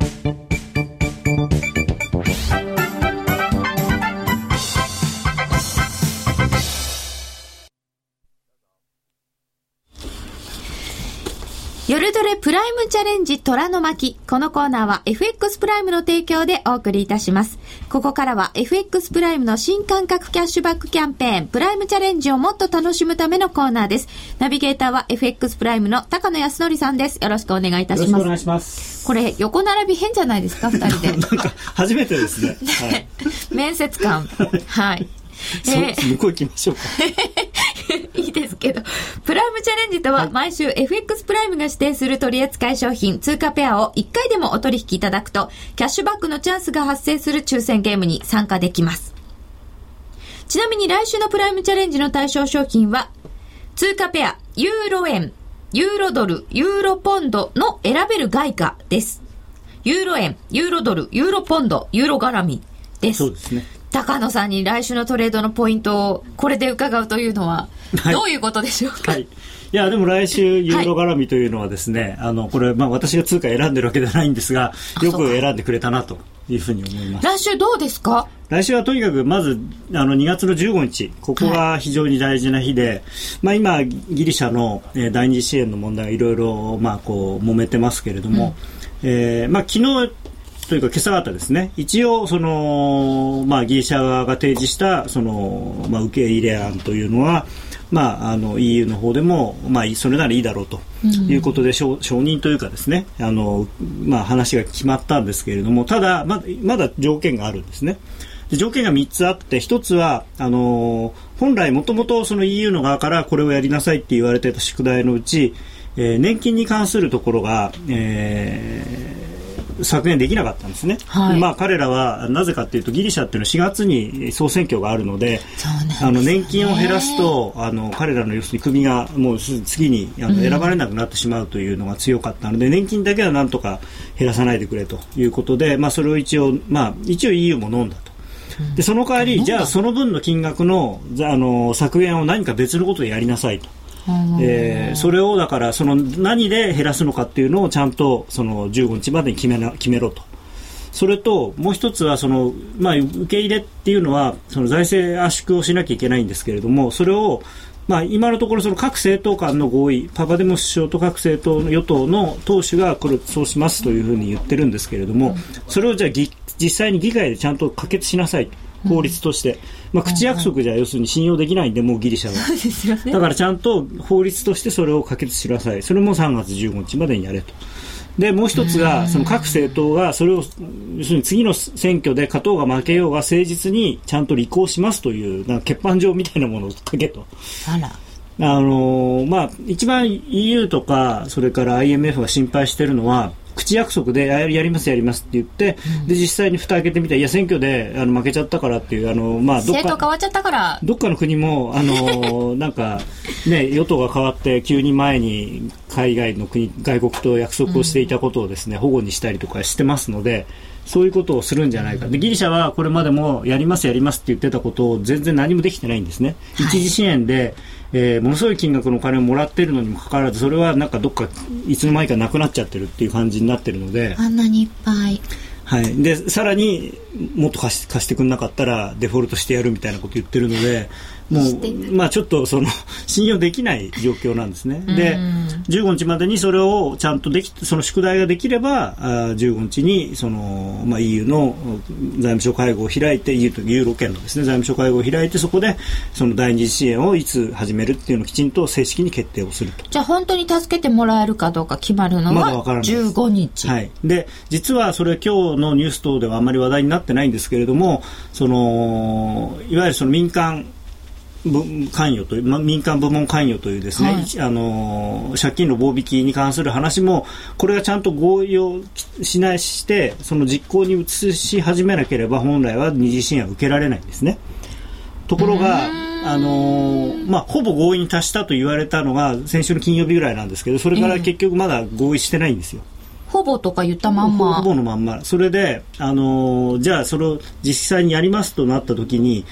[SPEAKER 1] 夜トレプライムチャレンジ虎の巻。このコーナーは FX プライムの提供でお送りいたします。ここからは FX プライムの新感覚キャッシュバックキャンペーン、プライムチャレンジをもっと楽しむためのコーナーです。ナビゲーターは FX プライムの高野康則さんです。よろしくお願いいたします。よろしく
[SPEAKER 3] お願いします。
[SPEAKER 1] これ、横並び変じゃないですか、二人で。
[SPEAKER 3] なんか、初めてですね。はい、
[SPEAKER 1] 面接官。はい。
[SPEAKER 3] えー、向こう行きましょうか。
[SPEAKER 1] いいですけど、プライムチャレンジとは、毎週 FX プライムが指定する取扱い商品、通貨ペアを1回でもお取引いただくと、キャッシュバックのチャンスが発生する抽選ゲームに参加できます。ちなみに来週のプライムチャレンジの対象商品は、通貨ペア、ユーロ円、ユーロドル、ユーロポンドの選べる外貨です。ユーロ円、ユーロドル、ユーロポンド、ユーロ絡みです。
[SPEAKER 3] そうですね。
[SPEAKER 1] 高野さんに来週のトレードのポイントをこれで伺うというのは、どういうことでしょうか、
[SPEAKER 3] はい、いや、でも来週、ユーロ絡みというのはですね、はい、あの、これ、まあ私が通貨選んでるわけではないんですが、よく選んでくれたなというふうに思います。
[SPEAKER 1] 来週どうですか？
[SPEAKER 3] 来週はとにかくまずあの2月の15日、ここが非常に大事な日で、はい、まあ、今、ギリシャの、えー、第二次支援の問題いろいろ、まあ、こう揉めてますけれども、うん、えー、まあ、昨日というか今朝方ですね、一応その、まあ、ギリシャ側が提示したその、まあ、受け入れ案というのは、まあ、あの EU の方でも、まあ、それならいいだろうということで、うん、承認というかですね。あの、まあ、話が決まったんですけれどもただまだまだ条件があるんですね。条件が3つあって1つはあの本来もともと EU の側からこれをやりなさいって言われていた宿題のうち、えー、年金に関するところが、えー削減できなかったんですね、はい、まあ、彼らはなぜかというとギリシャっていうのは4月に総選挙があるので、ね、あの年金を減らすとあの彼らの要するに首がもう次にあの選ばれなくなってしまうというのが強かったので、うん、年金だけはなんとか減らさないでくれということで、まあ、それを一応、まあ、一応 EU も飲んだと。でその代わり、じゃあその分の金額のあの削減を何か別のことでやりなさいと。えー、それをだからその何で減らすのかっていうのをちゃんとその15日までに決めな決めろと。それともう一つはその、まあ、受け入れっていうのはその財政圧縮をしなきゃいけないんですけれどもそれを、まあ、今のところその各政党間の合意パパデモ首相と各政党の与党の党首がこれそうしますというふうに言ってるんですけれどもそれをじゃあ実際に議会でちゃんと可決しなさい。法律として、まあ、口約束じゃ要するに信用できないんで、もうギリシャは、ね、だからちゃんと法律としてそれを可決しなさい、それも3月15日までにやれと。でもう一つが、その各政党がそれを、要するに次の選挙で勝とうが負けようが誠実にちゃんと履行しますという、なんか欠板状みたいなものを書けと。あら。あのまあ、一番 EU とか、それから IMF が心配しているのは、口約束でやりますやりますって言って、うん、で実際に蓋開けてみたいや選挙であの負けちゃったからっていうあのまあ
[SPEAKER 1] どっか変わっちゃったから。
[SPEAKER 3] どっかの国もあの なんかね与党が変わって急に前に海外の国外国と約束をしていたことをですね、うん、保護にしたりとかしてますので。そういうことをするんじゃないか。でギリシャはこれまでもやりますやりますって言ってたことを全然何もできてないんですね、はい、一時支援でえー、ものすごい金額のお金をもらっているのにもかかわらずそれはなんかどっかいつの間にかなくなっちゃってるっていう感じになってるので。
[SPEAKER 1] あんなにいっぱい。
[SPEAKER 3] はい、でさらにもっと貸し貸してくれなかったらデフォルトしてやるみたいなこと言ってるのでもう、まあ、ちょっとその信用できない状況なんですね。で、15日までにそれをちゃんとでき、その宿題ができれば、あ15日にその、まあ、EU の財務省会合を開いて、EU とユーロ圏のですね、財務省会合を開いて、そこでその第二次支援をいつ始めるっていうのをきちんと正式に決定をすると。
[SPEAKER 1] じゃあ本当に助けてもらえるかどうか決まるのは15日。
[SPEAKER 3] はい。で、実はそれ今日のニュース等ではあまり話題になってないんですけれども、その、いわゆるその民間、関与という、ま、民間部門関与というですね、はい、あの借金の棒引きに関する話もこれがちゃんと合意をしないしてその実行に移し始めなければ本来は二次支援は受けられないんですね。ところがあのまあ、ほぼ合意に達したと言われたのが先週の金曜日ぐらいなんですけどそれから結局まだ合意してないんですよ。
[SPEAKER 1] ほぼとか言ったまんま。
[SPEAKER 3] ほぼのまんま。それで、あのじゃあそれを実際にやりますとなった時に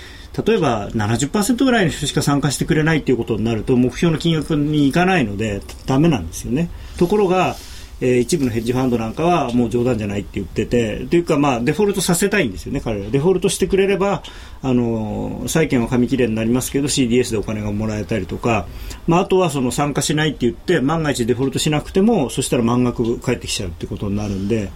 [SPEAKER 3] 例えば70%ぐらいの人しか参加してくれないということになると目標の金額にいかないのでダメなんですよね。ところがえー、一部のヘッジファンドなんかはもう冗談じゃないって言っててというか、まあ、デフォルトさせたいんですよね、彼らデフォルトしてくれればあの債券は紙切れになりますけど CDS でお金がもらえたりとか、まあ、あとはその参加しないって言って万が一デフォルトしなくてもそしたら満額返ってきちゃうってことになるんで。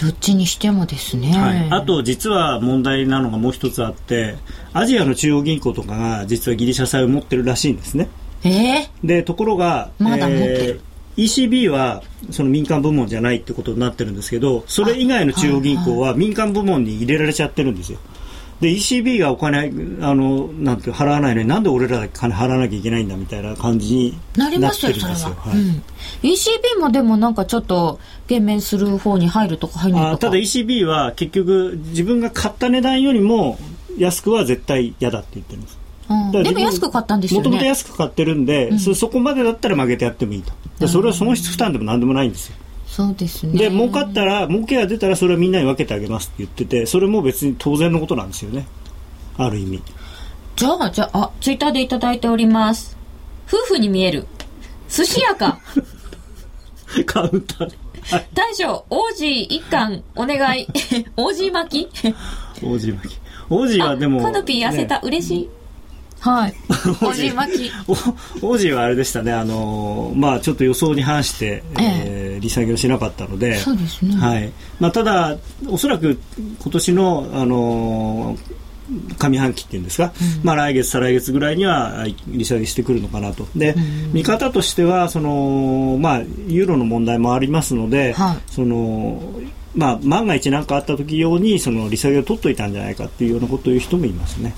[SPEAKER 1] どっちにしてもですね、
[SPEAKER 3] はい、あと実は問題なのがもう一つあってアジアの中央銀行とかが実はギリシャ債を持ってるらしいんですね。
[SPEAKER 1] えー、
[SPEAKER 3] でところが、
[SPEAKER 1] まだ持ってる、
[SPEAKER 3] えー、ECB はその民間部門じゃないってことになってるんですけどそれ以外の中央銀行は民間部門に入れられちゃってるんですよ。で ECB がお金あのなんて払わないのになんで俺らだけ金払わなきゃいけないんだみたいな感じになってるんですよ。なはいうん、
[SPEAKER 1] ECB もでもなんかちょっと減免する方に入るとか入るとか
[SPEAKER 3] ただ ECB は結局自分が買った値段よりも安くは絶対嫌だって言ってるんです。
[SPEAKER 1] でも安く買ったんですよね。
[SPEAKER 3] もともと安く買ってるんで、うん、そこまでだったら曲げてやってもいいと。それは損失負担でもなんでもないんですよ。
[SPEAKER 1] そうですね。
[SPEAKER 3] で儲かったら儲けが出たらそれはみんなに分けてあげますって言っててそれも別に当然のことなんですよね。ある意味。
[SPEAKER 1] じゃあじゃあツイッターで頂いております。夫婦に見える。寿司屋か。
[SPEAKER 3] カウンター。で、
[SPEAKER 1] はい、大将王子一貫お願い。王子巻き。
[SPEAKER 3] 王子巻き。王子はでも
[SPEAKER 1] カノピー痩せた、ね、嬉しいはい。王子巻き。
[SPEAKER 3] 王子はあれでしたね、あの、まあちょっと予想に反して、ええー、利下げをしなかったので、
[SPEAKER 1] そうですね。
[SPEAKER 3] はい。まあただ、おそらく今年の、あの、上半期っていうんですか、うん、まあ、来月、再来月ぐらいには利下げしてくるのかなと、で、うん、見方としてはその、まあ、ユーロの問題もありますので、はい、そのまあ、万が一何かあった時用にその利下げを取っといたんじゃないかっていうようなことを言う人もいますね。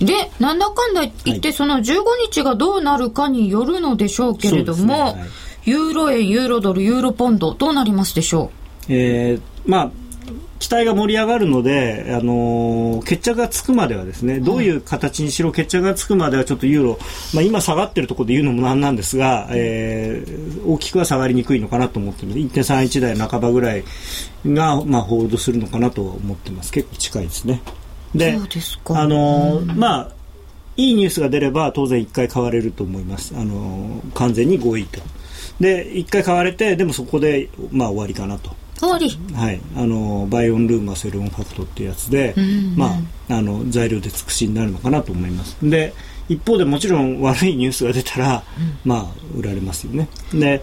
[SPEAKER 1] で、なんだかんだ言って、その15日がどうなるかによるのでしょうけれども、ね。はい、ユーロ円、ユーロドル、ユーロポンド、どうなりますでしょ
[SPEAKER 3] う？えー、まあ、期待が盛り上がるので、あのー、決着がつくまではですね、どういう形にしろ決着がつくまではちょっとユーロ、まあ、今下がってるところで言うのもなんなんですが、えー、大きくは下がりにくいのかなと思ってます。1.31台半ばぐらいが、まあ、ホールドするのかなと思ってます。結構近いですね。
[SPEAKER 1] で、
[SPEAKER 3] あのー、まあ、いいニュースが出れば当然1回買われると思います。あのー、完全に5位と。で、1回買われて、でもそこで、まあ終わりかなと。
[SPEAKER 1] 終わり。
[SPEAKER 3] はい。あの buy on rumor, sell on fact っていうやつで、うんうん、まあ、あの材料出尽くしになるのかなと思います。で一方でもちろん悪いニュースが出たら、うん、まあ売られますよね。で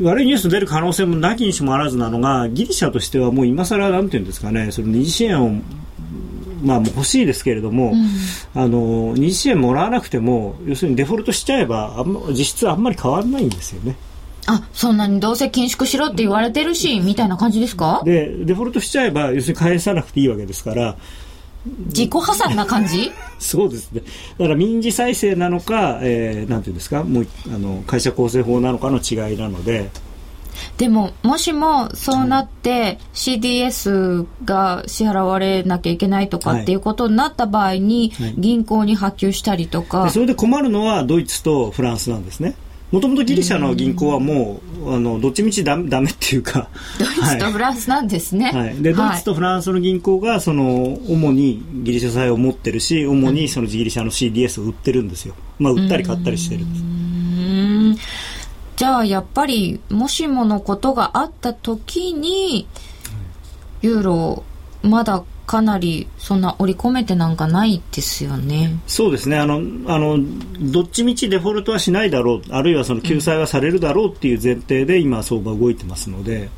[SPEAKER 3] 悪いニュース出る可能性もなきにしもあらずなのがギリシャとしてはもう今更なんていうんですかねその二次支援をまあ、もう欲しいですけれども、うん、あの二次支援もらわなくても要するにデフォルトしちゃえばあん、ま、実質あんまり変わらないんですよね。
[SPEAKER 1] あ、そんなにどうせ緊縮しろって言われてるし、みたいな感じですか？
[SPEAKER 3] で、デフォルトしちゃえば、要するに返さなくていいわけですから、
[SPEAKER 1] 自己破産な感じ？
[SPEAKER 3] そうですね。だから民事再生なのか、えー、なんていうんですか、もう、あの、会社構成法なのかの違いなので、
[SPEAKER 1] でも、もしもそうなって CDS が支払われなきゃいけないとかっていうことになった場合に、銀行に発給したりとか、
[SPEAKER 3] はい、それで困るのはドイツとフランスなんですね。もともとギリシャの銀行はもう、あのどっちみちだだめっていうか
[SPEAKER 1] ドイツとフランスなんですね、
[SPEAKER 3] はい、でドイツとフランスの銀行がその主にギリシャ債を持ってるし主にそのギリシャの CDS を売ってるんですよ、まあ、売ったり買ったりしてるんです。
[SPEAKER 1] じゃあやっぱりもしものことがあった時にユーロまだかなりそんな織り込めてなんかないですよね。
[SPEAKER 3] そうですね。あの、あの、どっちみちデフォルトはしないだろう、あるいはその救済はされるだろうっていう前提で今相場動いてますので。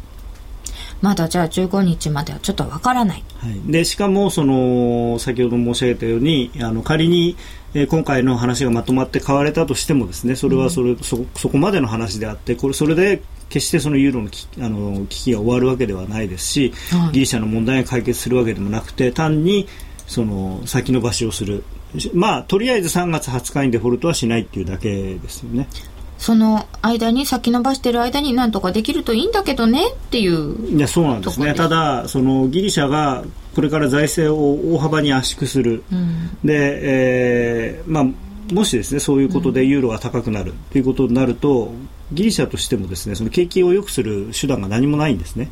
[SPEAKER 1] まだじゃあ15日まではちょっとわからない。
[SPEAKER 3] はい、でしかもその先ほど申し上げたようにあの仮に、えー、今回の話がまとまって買われたとしてもですねそれはそれ、うん、そそこまでの話であってこれそれで決してそのユーロのあの危機が終わるわけではないですし、はい、ギリシャの問題が解決するわけでもなくて単にその先延ばしをする、まあ、とりあえず3月20日にデフォルトはしないっていうだけですよね。
[SPEAKER 1] その間に先延ばしてる間になんとかできるといいんだけどねっていう
[SPEAKER 3] いやそうなんですね。ただそのギリシャがこれから財政を大幅に圧縮する、うん、で、えーまあ、もしですねそういうことでユーロが高くなるということになると、ギリシャとしてもですねその景気を良くする手段が何もないんですね、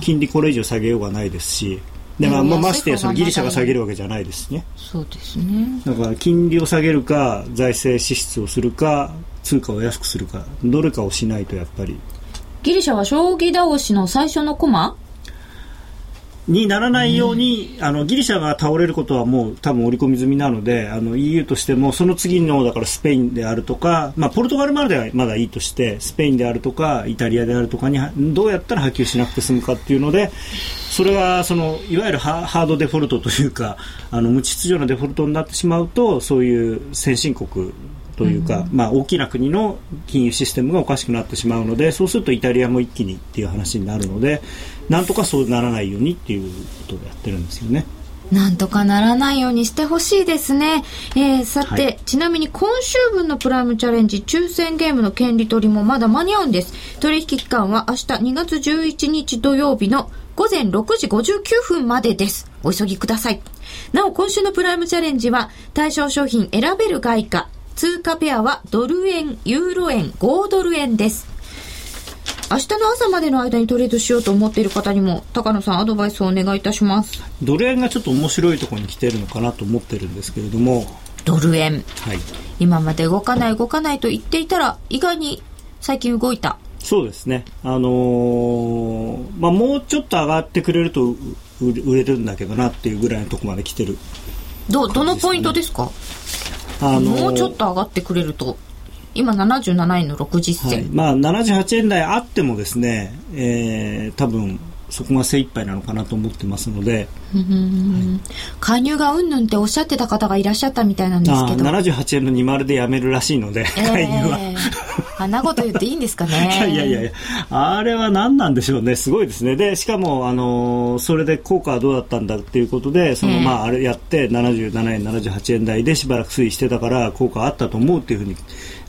[SPEAKER 3] 金利これ以上下げようがないですし。でまあ、ましてそのギリシャが下げるわけじゃないですね。
[SPEAKER 1] そうですね。
[SPEAKER 3] だから金利を下げるか財政支出をするか通貨を安くするかどれかをしないとやっぱり。
[SPEAKER 1] ギリシャは将棋倒しの最初の駒
[SPEAKER 3] にならないように、あのギリシャが倒れることはもう多分織り込み済みなのであの EU としてもその次のだからスペインであるとか、まあ、ポルトガルまではまだいいとしてスペインであるとかイタリアであるとかにどうやったら波及しなくて済むかっていうのでそれがそのいわゆるハードデフォルトというかあの無秩序なデフォルトになってしまうとそういう先進国というか、まあ、大きな国の金融システムがおかしくなってしまうのでそうするとイタリアも一気にっていう話になるのでなんとかそうならないようにっていうことをやってるんですよね。
[SPEAKER 1] なんとかならないようにしてほしいですね。えー、さて、はい、ちなみに今週分のプライムチャレンジ抽選ゲームの権利取りもまだ間に合うんです。取引期間は明日2月11日土曜日の午前6時59分までです。お急ぎください。なお、今週のプライムチャレンジは対象商品選べる外貨通貨ペアはドル円、ユーロ円、5ドル円です。明日の朝までの間にトレードしようと思っている方にも高野さんアドバイスをお願いいたします。
[SPEAKER 3] ドル円がちょっと面白いところに来てるのかなと思ってるんですけれども。
[SPEAKER 1] ドル円、
[SPEAKER 3] はい、
[SPEAKER 1] 今まで動かない動かないと言っていたら意外に最近動いた。
[SPEAKER 3] そうですね、あのー、まあ、もうちょっと上がってくれると売れるんだけどなっていうぐらいのところまで来てる、
[SPEAKER 1] どどのポイントですか、あのー、もうちょっと上がってくれると今77円の60銭、はい、
[SPEAKER 3] まあ、78円台あってもですね、えー、多分そこが精一杯なのかなと思ってますので、はい、
[SPEAKER 1] 介入がうんぬんっておっしゃってた方がいらっしゃったみたいなんですけど。
[SPEAKER 3] 78円の20でやめるらしいので、えー、介入は。
[SPEAKER 1] あんなこと言っていいんですかね。
[SPEAKER 3] いやいやいや。あれは何なんでしょうね。すごいですね。でしかも、あのそれで効果はどうだったんだっていうことでその、まあ、あれやって77円78円台でしばらく推移してたから効果あったと思うっていうふうに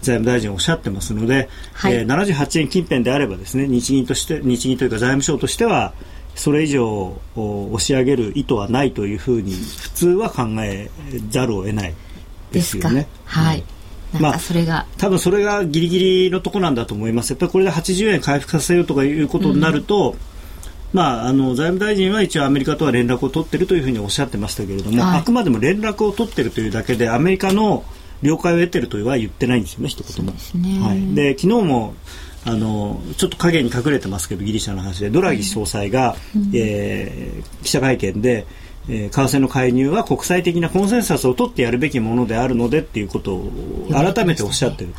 [SPEAKER 3] 財務大臣おっしゃってますので、はい、えー、78円近辺であればですね日銀として日銀というか財務省としてはそれ以上押し上げる意図はないというふうに普通は考えざるを得ないですよね。
[SPEAKER 1] はい、まあ、それが。
[SPEAKER 3] 多分それがギリギリのところなんだと思います。やっぱりこれで80円回復させようとかいうことになると、うん、まあ、あの財務大臣は一応アメリカとは連絡を取っているというふうにおっしゃってましたけれども、はい、あくまでも連絡を取っているというだけでアメリカの了解を得ているとは言ってないんですよね、一言も。
[SPEAKER 1] ね、
[SPEAKER 3] はい、で昨日もあのちょっと影に隠れてますけどギリシャの話でドラギ総裁が、うん、えー、記者会見で、えー、為替の介入は国際的なコンセンサスを取ってやるべきものであるのでっていうことを改めておっしゃってる、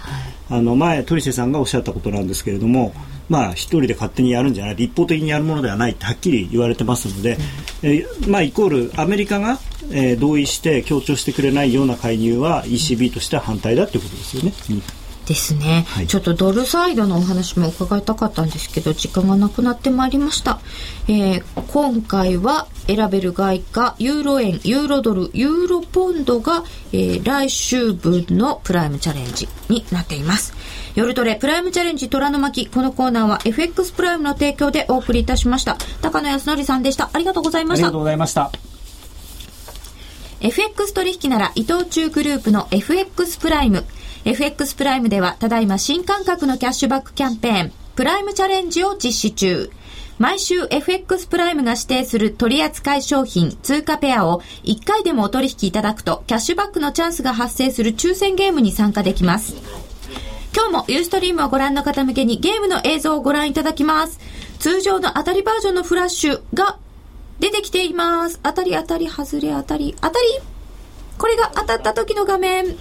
[SPEAKER 3] あの前、鳥瀬さんがおっしゃったことなんですけれども、まあ、一人で勝手にやるんじゃない立法的にやるものではないってはっきり言われてますので、え、まあ、イコールアメリカが、え、同意して強調してくれないような介入は ECB としては反対だということですよね。うん
[SPEAKER 1] ですね、はい、ちょっとドルサイドのお話も伺いたかったんですけど時間がなくなってまいりました、えー、今回は選べる外貨ユーロ円ユーロドルユーロポンドが、えー、来週分のプライムチャレンジになっています。夜トレプライムチャレンジ虎の巻。このコーナーは FX プライムの提供でお送りいたしました。高野康則さんでした。ありがとうございました。
[SPEAKER 3] ありがとうございました。
[SPEAKER 1] FX 取引なら伊藤忠グループの FX プライム FX プライムではただいま新感覚のキャッシュバックキャンペーン、プライムチャレンジを実施中。毎週 FX プライムが指定する取扱商品、通貨ペアを1回でもお取引いただくと、キャッシュバックのチャンスが発生する抽選ゲームに参加できます。今日もユーストリームをご覧の方向けにゲームの映像をご覧いただきます。通常の当たりバージョンのフラッシュが出てきています。当たり当たり外れ当たり当たりこれが当たった時の画面。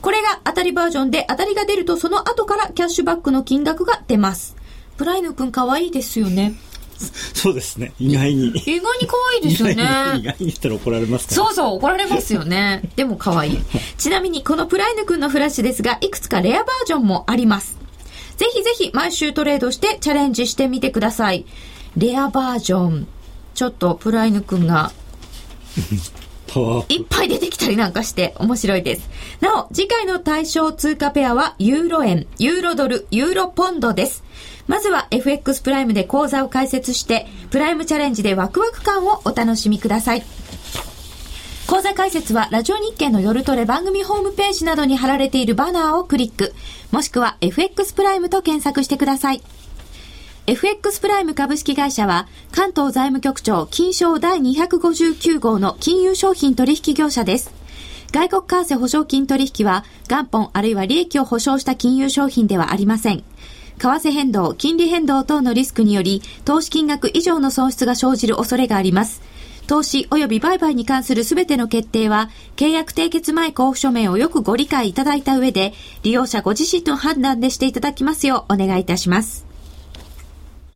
[SPEAKER 1] これが当たりバージョンで当たりが出るとその後からキャッシュバックの金額が出ます。プライヌ君可愛いですよね。
[SPEAKER 3] そうですね。意外に。
[SPEAKER 1] 意外に可愛いですよね。
[SPEAKER 3] 意外に言ったら怒られますか
[SPEAKER 1] ら。そうそう、怒られますよね。でも可愛い。ちなみに、このプライヌ君のフラッシュですが、いくつかレアバージョンもあります。ぜひぜひ毎週トレードしてチャレンジしてみてください。レアバージョン。ちょっとプライヌ君がいっぱい出てきたりなんかして面白いです。なお、次回の対象通貨ペアはユーロ円、ユーロドル、ユーロポンドです。まずは FX プライムで講座を開設して、プライムチャレンジでワクワク感をお楽しみください。講座解説はラジオ日経の夜トレ番組ホームページなどに貼られているバナーをクリック、もしくは FX プライムと検索してください。FX プライム株式会社は関東財務局長金賞第259号の金融商品取引業者です。外国為替保証金取引は元本あるいは利益を保証した金融商品ではありません。為替変動、金利変動等のリスクにより投資金額以上の損失が生じる恐れがあります。投資及び売買に関するすべての決定は、契約締結前交付書面をよくご理解いただいた上で、利用者ご自身の判断でしていただきますようお願いいたします。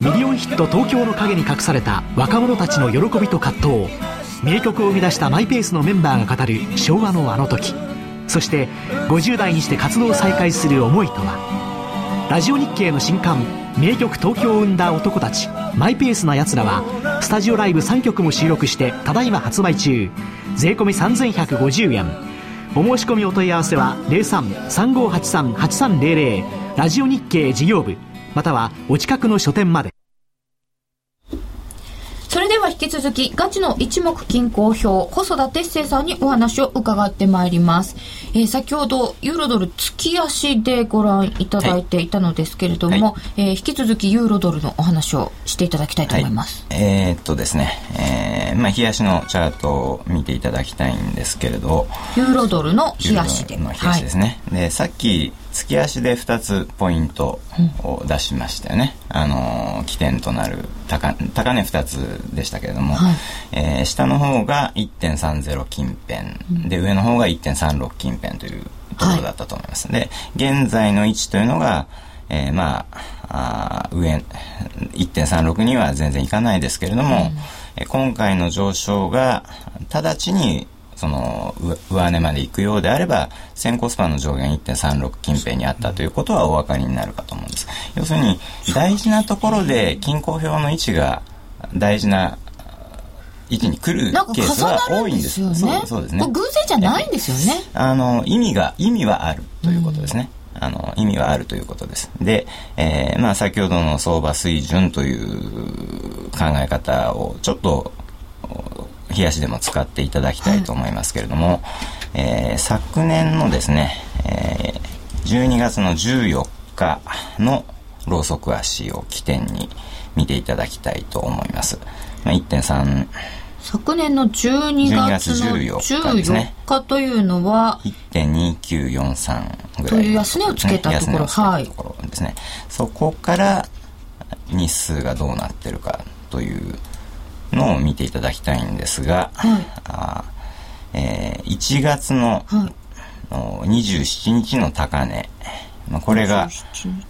[SPEAKER 4] ミリオンヒット東京の陰に隠された若者たちの喜びと葛藤。名曲を生み出したマイペースのメンバーが語る昭和のあの時。そして50代にして活動を再開する思いとは。ラジオ日経の新刊名曲東京を生んだ男たち。マイペースな奴らはスタジオライブ3曲も収録してただいま発売中。税込3150円。お申し込みお問い合わせは03-3583-8300ラジオ日経事業部。またはお近くの書店まで
[SPEAKER 1] それでは引き続き、ガチの一目均衡表、細田哲生さんにお話を伺ってまいります。えー、先ほど、ユーロドル月足でご覧いただいていたのですけれども、はい、えー、引き続きユーロドルのお話をしていただきたいと思います。
[SPEAKER 2] はい、えー、っとですね、えー、まあ、日足のチャートを見ていただきたいんですけれど、
[SPEAKER 1] ユーロドルの日足で。
[SPEAKER 2] の日足ですね。はい、で、さっき、月足で2つポイントを出しましたよね、うん、あの起点となる高高値2つでしたけれども、はい、えー、下の方が1.30近辺、うん、で上の方が1.36近辺というところだったと思います、はい、で現在の位置というのが、えー、まああ上1.36には全然いかないですけれども、うん、今回の上昇が直ちにその上値まで行くようであれば先行スパンの上限1.36近辺にあったということはお分かりになるかと思うんです要するに大事なところで均衡表の位置が大事な位置に来るケースは多いんです
[SPEAKER 1] よね。そうそうですね。偶然じゃないんですよね。
[SPEAKER 2] あの意味が意味はあるということですね。うん、あの意味はあるということです。で、えー、まあ先ほどの相場水準という考え方をちょっと冷やしでも使っていただきたいと思いますけれども、はい、えー、昨年のですね、えー、12月の14日のローソク足を起点に見ていただきたいと思います。まあ、1.3
[SPEAKER 1] 昨年の12月の14日というのは
[SPEAKER 2] 1.2943ぐらい、
[SPEAKER 1] という安値をつけたところ、
[SPEAKER 2] はい、ところですね。そこから日数がどうなってるかというのを見ていただきたいんですが、はい、あえー、1月の、はい、27日の高値、まあ、これが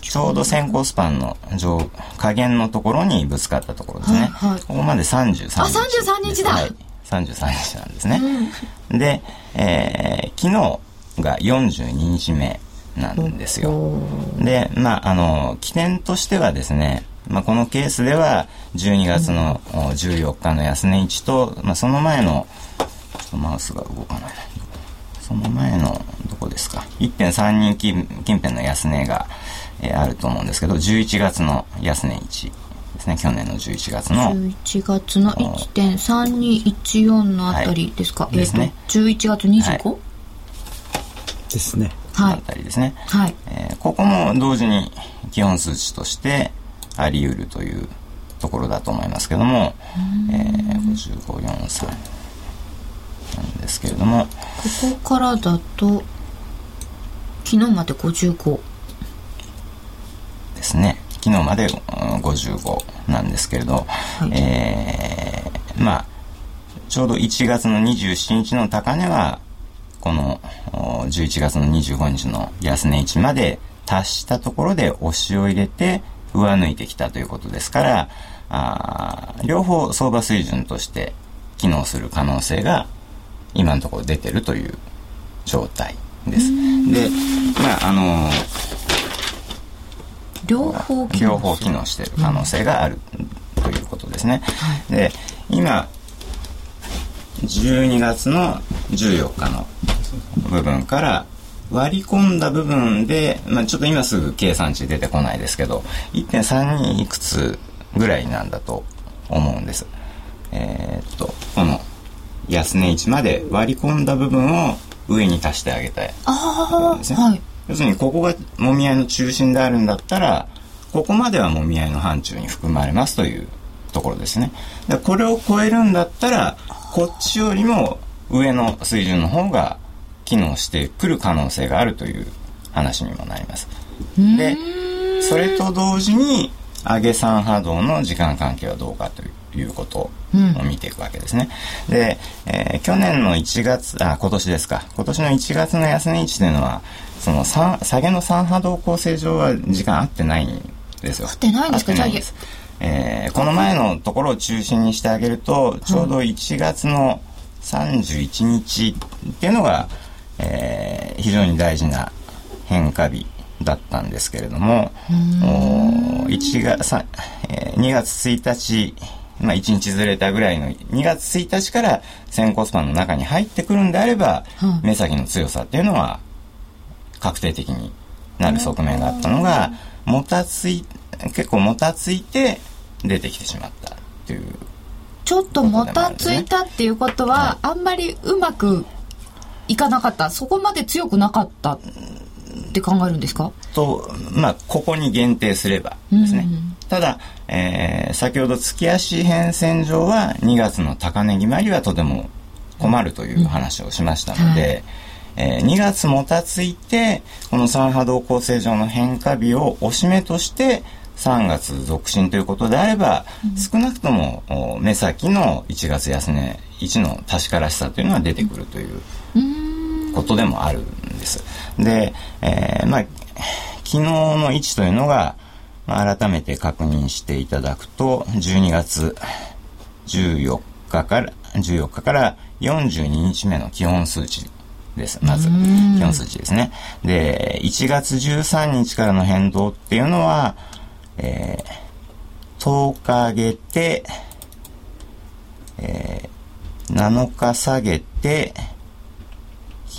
[SPEAKER 2] ちょうど先行スパンの上下限のところにぶつかったところですね、はいはい、ここまで33日。あ
[SPEAKER 1] 33日だ、はい、
[SPEAKER 2] 33日なんですね、うん、で、えー、昨日が42日目なんですよ。でまああの起点としてはですねまあ、このケースでは12月の14日の安値位置と、まあ、その前のマウスが動かないその前のどこですか。1.32近辺の安値が、えー、あると思うんですけど11月の安値位置ですね。去年の11月の。
[SPEAKER 1] 11月の1.3214のあたりですか、はい、えっ、ー、と、ね、11月 25?、はい、
[SPEAKER 3] ですね。
[SPEAKER 2] はい、あたりですね、はい。えー、ここも同時に基本数値としてあり得るというところだと思いますけども、えー、5543なんですけれども。こ
[SPEAKER 1] こからだと昨日まで55
[SPEAKER 2] ですね。昨日まで55なんですけれど、はい、えー、まあちょうど1月の27日の高値はこの11月の25日の安値位置まで達したところで押しを入れて上抜いてきたということですから、あ両方相場水準として機能する可能性が今のところ出てるという状態です。で、まあ、あの
[SPEAKER 1] 両方
[SPEAKER 2] 両方機能している可能性があるということですね。で、今、12月の14日の部分から割り込んだ部分で、まあ、ちょっと今すぐ計算値出てこないですけど1.32いくつぐらいなんだと思うんです。えー、っとこの安値位置まで割り込んだ部分を上に足してあげたい。
[SPEAKER 1] ああ、ね、はい、
[SPEAKER 2] 要するにここがもみ合いの中心であるんだったらここまではもみ合いの範疇に含まれますというところですね。でこれを超えるんだったらこっちよりも上の水準の方が機能してくる可能性があるという話にもなります。で、それと同時に上げ三波動の時間関係はどうかということを見ていくわけですね。うん、で、えー、去年の1月、あ、今年ですか。今年の1月の安値位置というのは、その下げの三波動構成上は時間合ってないんですよ。
[SPEAKER 1] 合ってないんですか？
[SPEAKER 2] えー、この前のところを中心にしてあげると、ちょうど1月の31日っていうのが、えー、非常に大事な変化日だったんですけれども、1月、えー、2月1日、まあ、1日ずれたぐらいの2月1日から先行スパンの中に入ってくるんであれば、目先の強さっていうのは確定的になる側面があったのが、もたつい、結構もたついて出てきてしまったっていう、
[SPEAKER 1] ちょっともたついたっていうことは、はい、あんまりうまくいかなかった。そこまで強くなかったって考えるんですか？
[SPEAKER 2] と、まあ、ここに限定すればですね。うん。うんただ、えー、先ほど月足変遷上は2月の高値決まりはとても困るという話をしましたので、うんはい、えー、2月もたついてこの三波動構成上の変化日を押し目として3月続伸ということであれば、うん、少なくとも目先の1月安値1の確からしさというのは出てくるということでもあるんです。で、えー、まあ昨日の位置というのが改めて確認していただくと、12月14日から、14日から42日目の基本数値です。まず、基本数値ですね。で、1月13日からの変動っていうのは、えー、10日上げて、えー、7日下げて、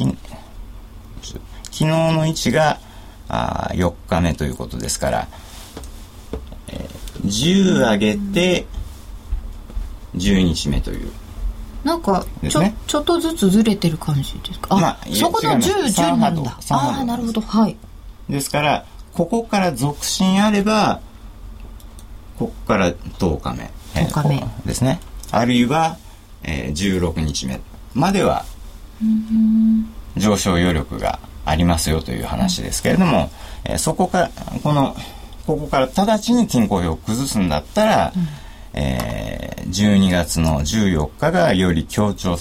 [SPEAKER 2] 昨日の位置があ4日目ということですから、10上げて10日目という。
[SPEAKER 1] なんかちょ、ね、ちょっとずつずれてる感じですか？あ、まあ、そこの10、10なんだ。ああ、なるほど。はい。
[SPEAKER 2] ですから、ここから続進あれば、ここから10日目。
[SPEAKER 1] 10日目。
[SPEAKER 2] ですね。あるいは、えー、16日目までは、上昇余力がありますよという話ですけれども、えー、そこから、このここから直ちに均衡表を崩すんだったら、うん、えー、12月の14日がより強調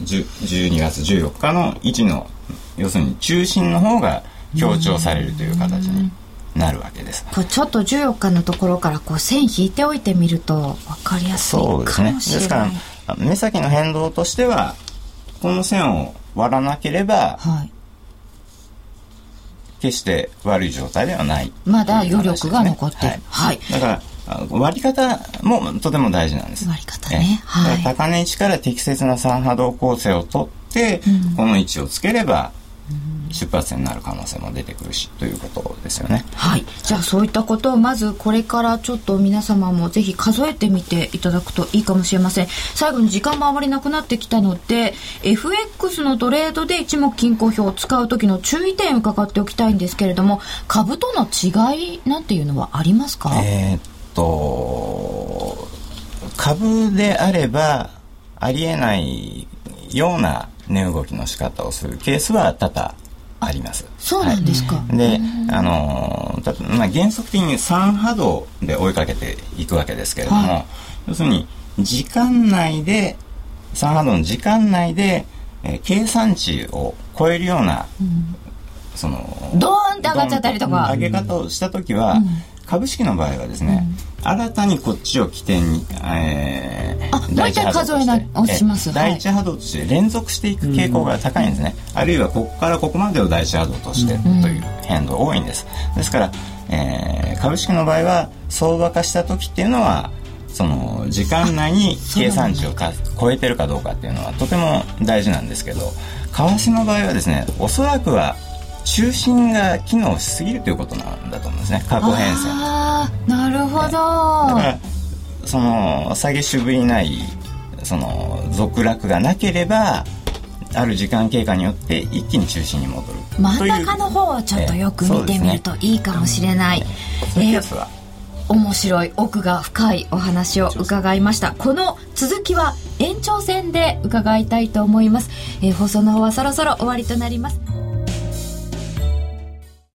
[SPEAKER 2] 12月14日の位置の要するに中心の方が強調されるという形になるわけです。
[SPEAKER 1] これちょっと14日のところからこう線引いておいてみると分かりやすいかもしれない。そうですね。です
[SPEAKER 2] から目先の変動としてはこの線を割らなければ、はい、決して悪い状態ではない、ね、
[SPEAKER 1] まだ余力が残ってる、はい、はい、
[SPEAKER 2] だから割り方もとても大事なんです。
[SPEAKER 1] 割り方ね、は
[SPEAKER 2] い、高値位置から適切な三波動構成をとって、うん、この位置をつければ出発点になる可能性も出てくるしということですよね。
[SPEAKER 1] はい。じゃあそういったことをまずこれからちょっと皆様もぜひ数えてみていただくといいかもしれません。最後に時間もあまりなくなってきたので FX のトレードで一目均衡表を使う時の注意点を伺っておきたいんですけれども株との違いなんていうのはありますか？
[SPEAKER 2] えー、っと株であればありえないような値動きの仕方をするケースは多々あります。
[SPEAKER 1] そうなんですか。は
[SPEAKER 2] い、で、あのまあ、原則的に3波動で追いかけていくわけですけれども、はい、要するに時間内で3波動の時間内で、えー、計算値を超えるような、うん、その
[SPEAKER 1] ドーンって上がっちゃったりとか。
[SPEAKER 2] 上げ方をした時は、うん。株式の場合はですね、うん、新たにこっちを起点に、
[SPEAKER 1] えー、あ第一波動数えな押します。
[SPEAKER 2] 第一波動として連続していく傾向が高いんですね、うん、あるいはここからここまでを第一波動としてという変動多いんです。ですから、えー、株式の場合は相場化した時っていうのはその時間内に計算値をか超えてるかどうかっていうのはとても大事なんですけど為替の場合はですねおそらくは中心が機能しすぎるということなんだと思うんですね。過去変遷。
[SPEAKER 1] ああなるほど、だ
[SPEAKER 2] からその下げしぶりないその続落がなければある時間経過によって一気に中心に戻る。
[SPEAKER 1] 真ん中の方をちょっとよく見てみるといいかもしれない、え
[SPEAKER 2] ー、えー、
[SPEAKER 1] 面白い奥が深いお話を伺いました。この続きは延長戦で伺いたいと思います、えー、放送の方はそろそろ終わりとなります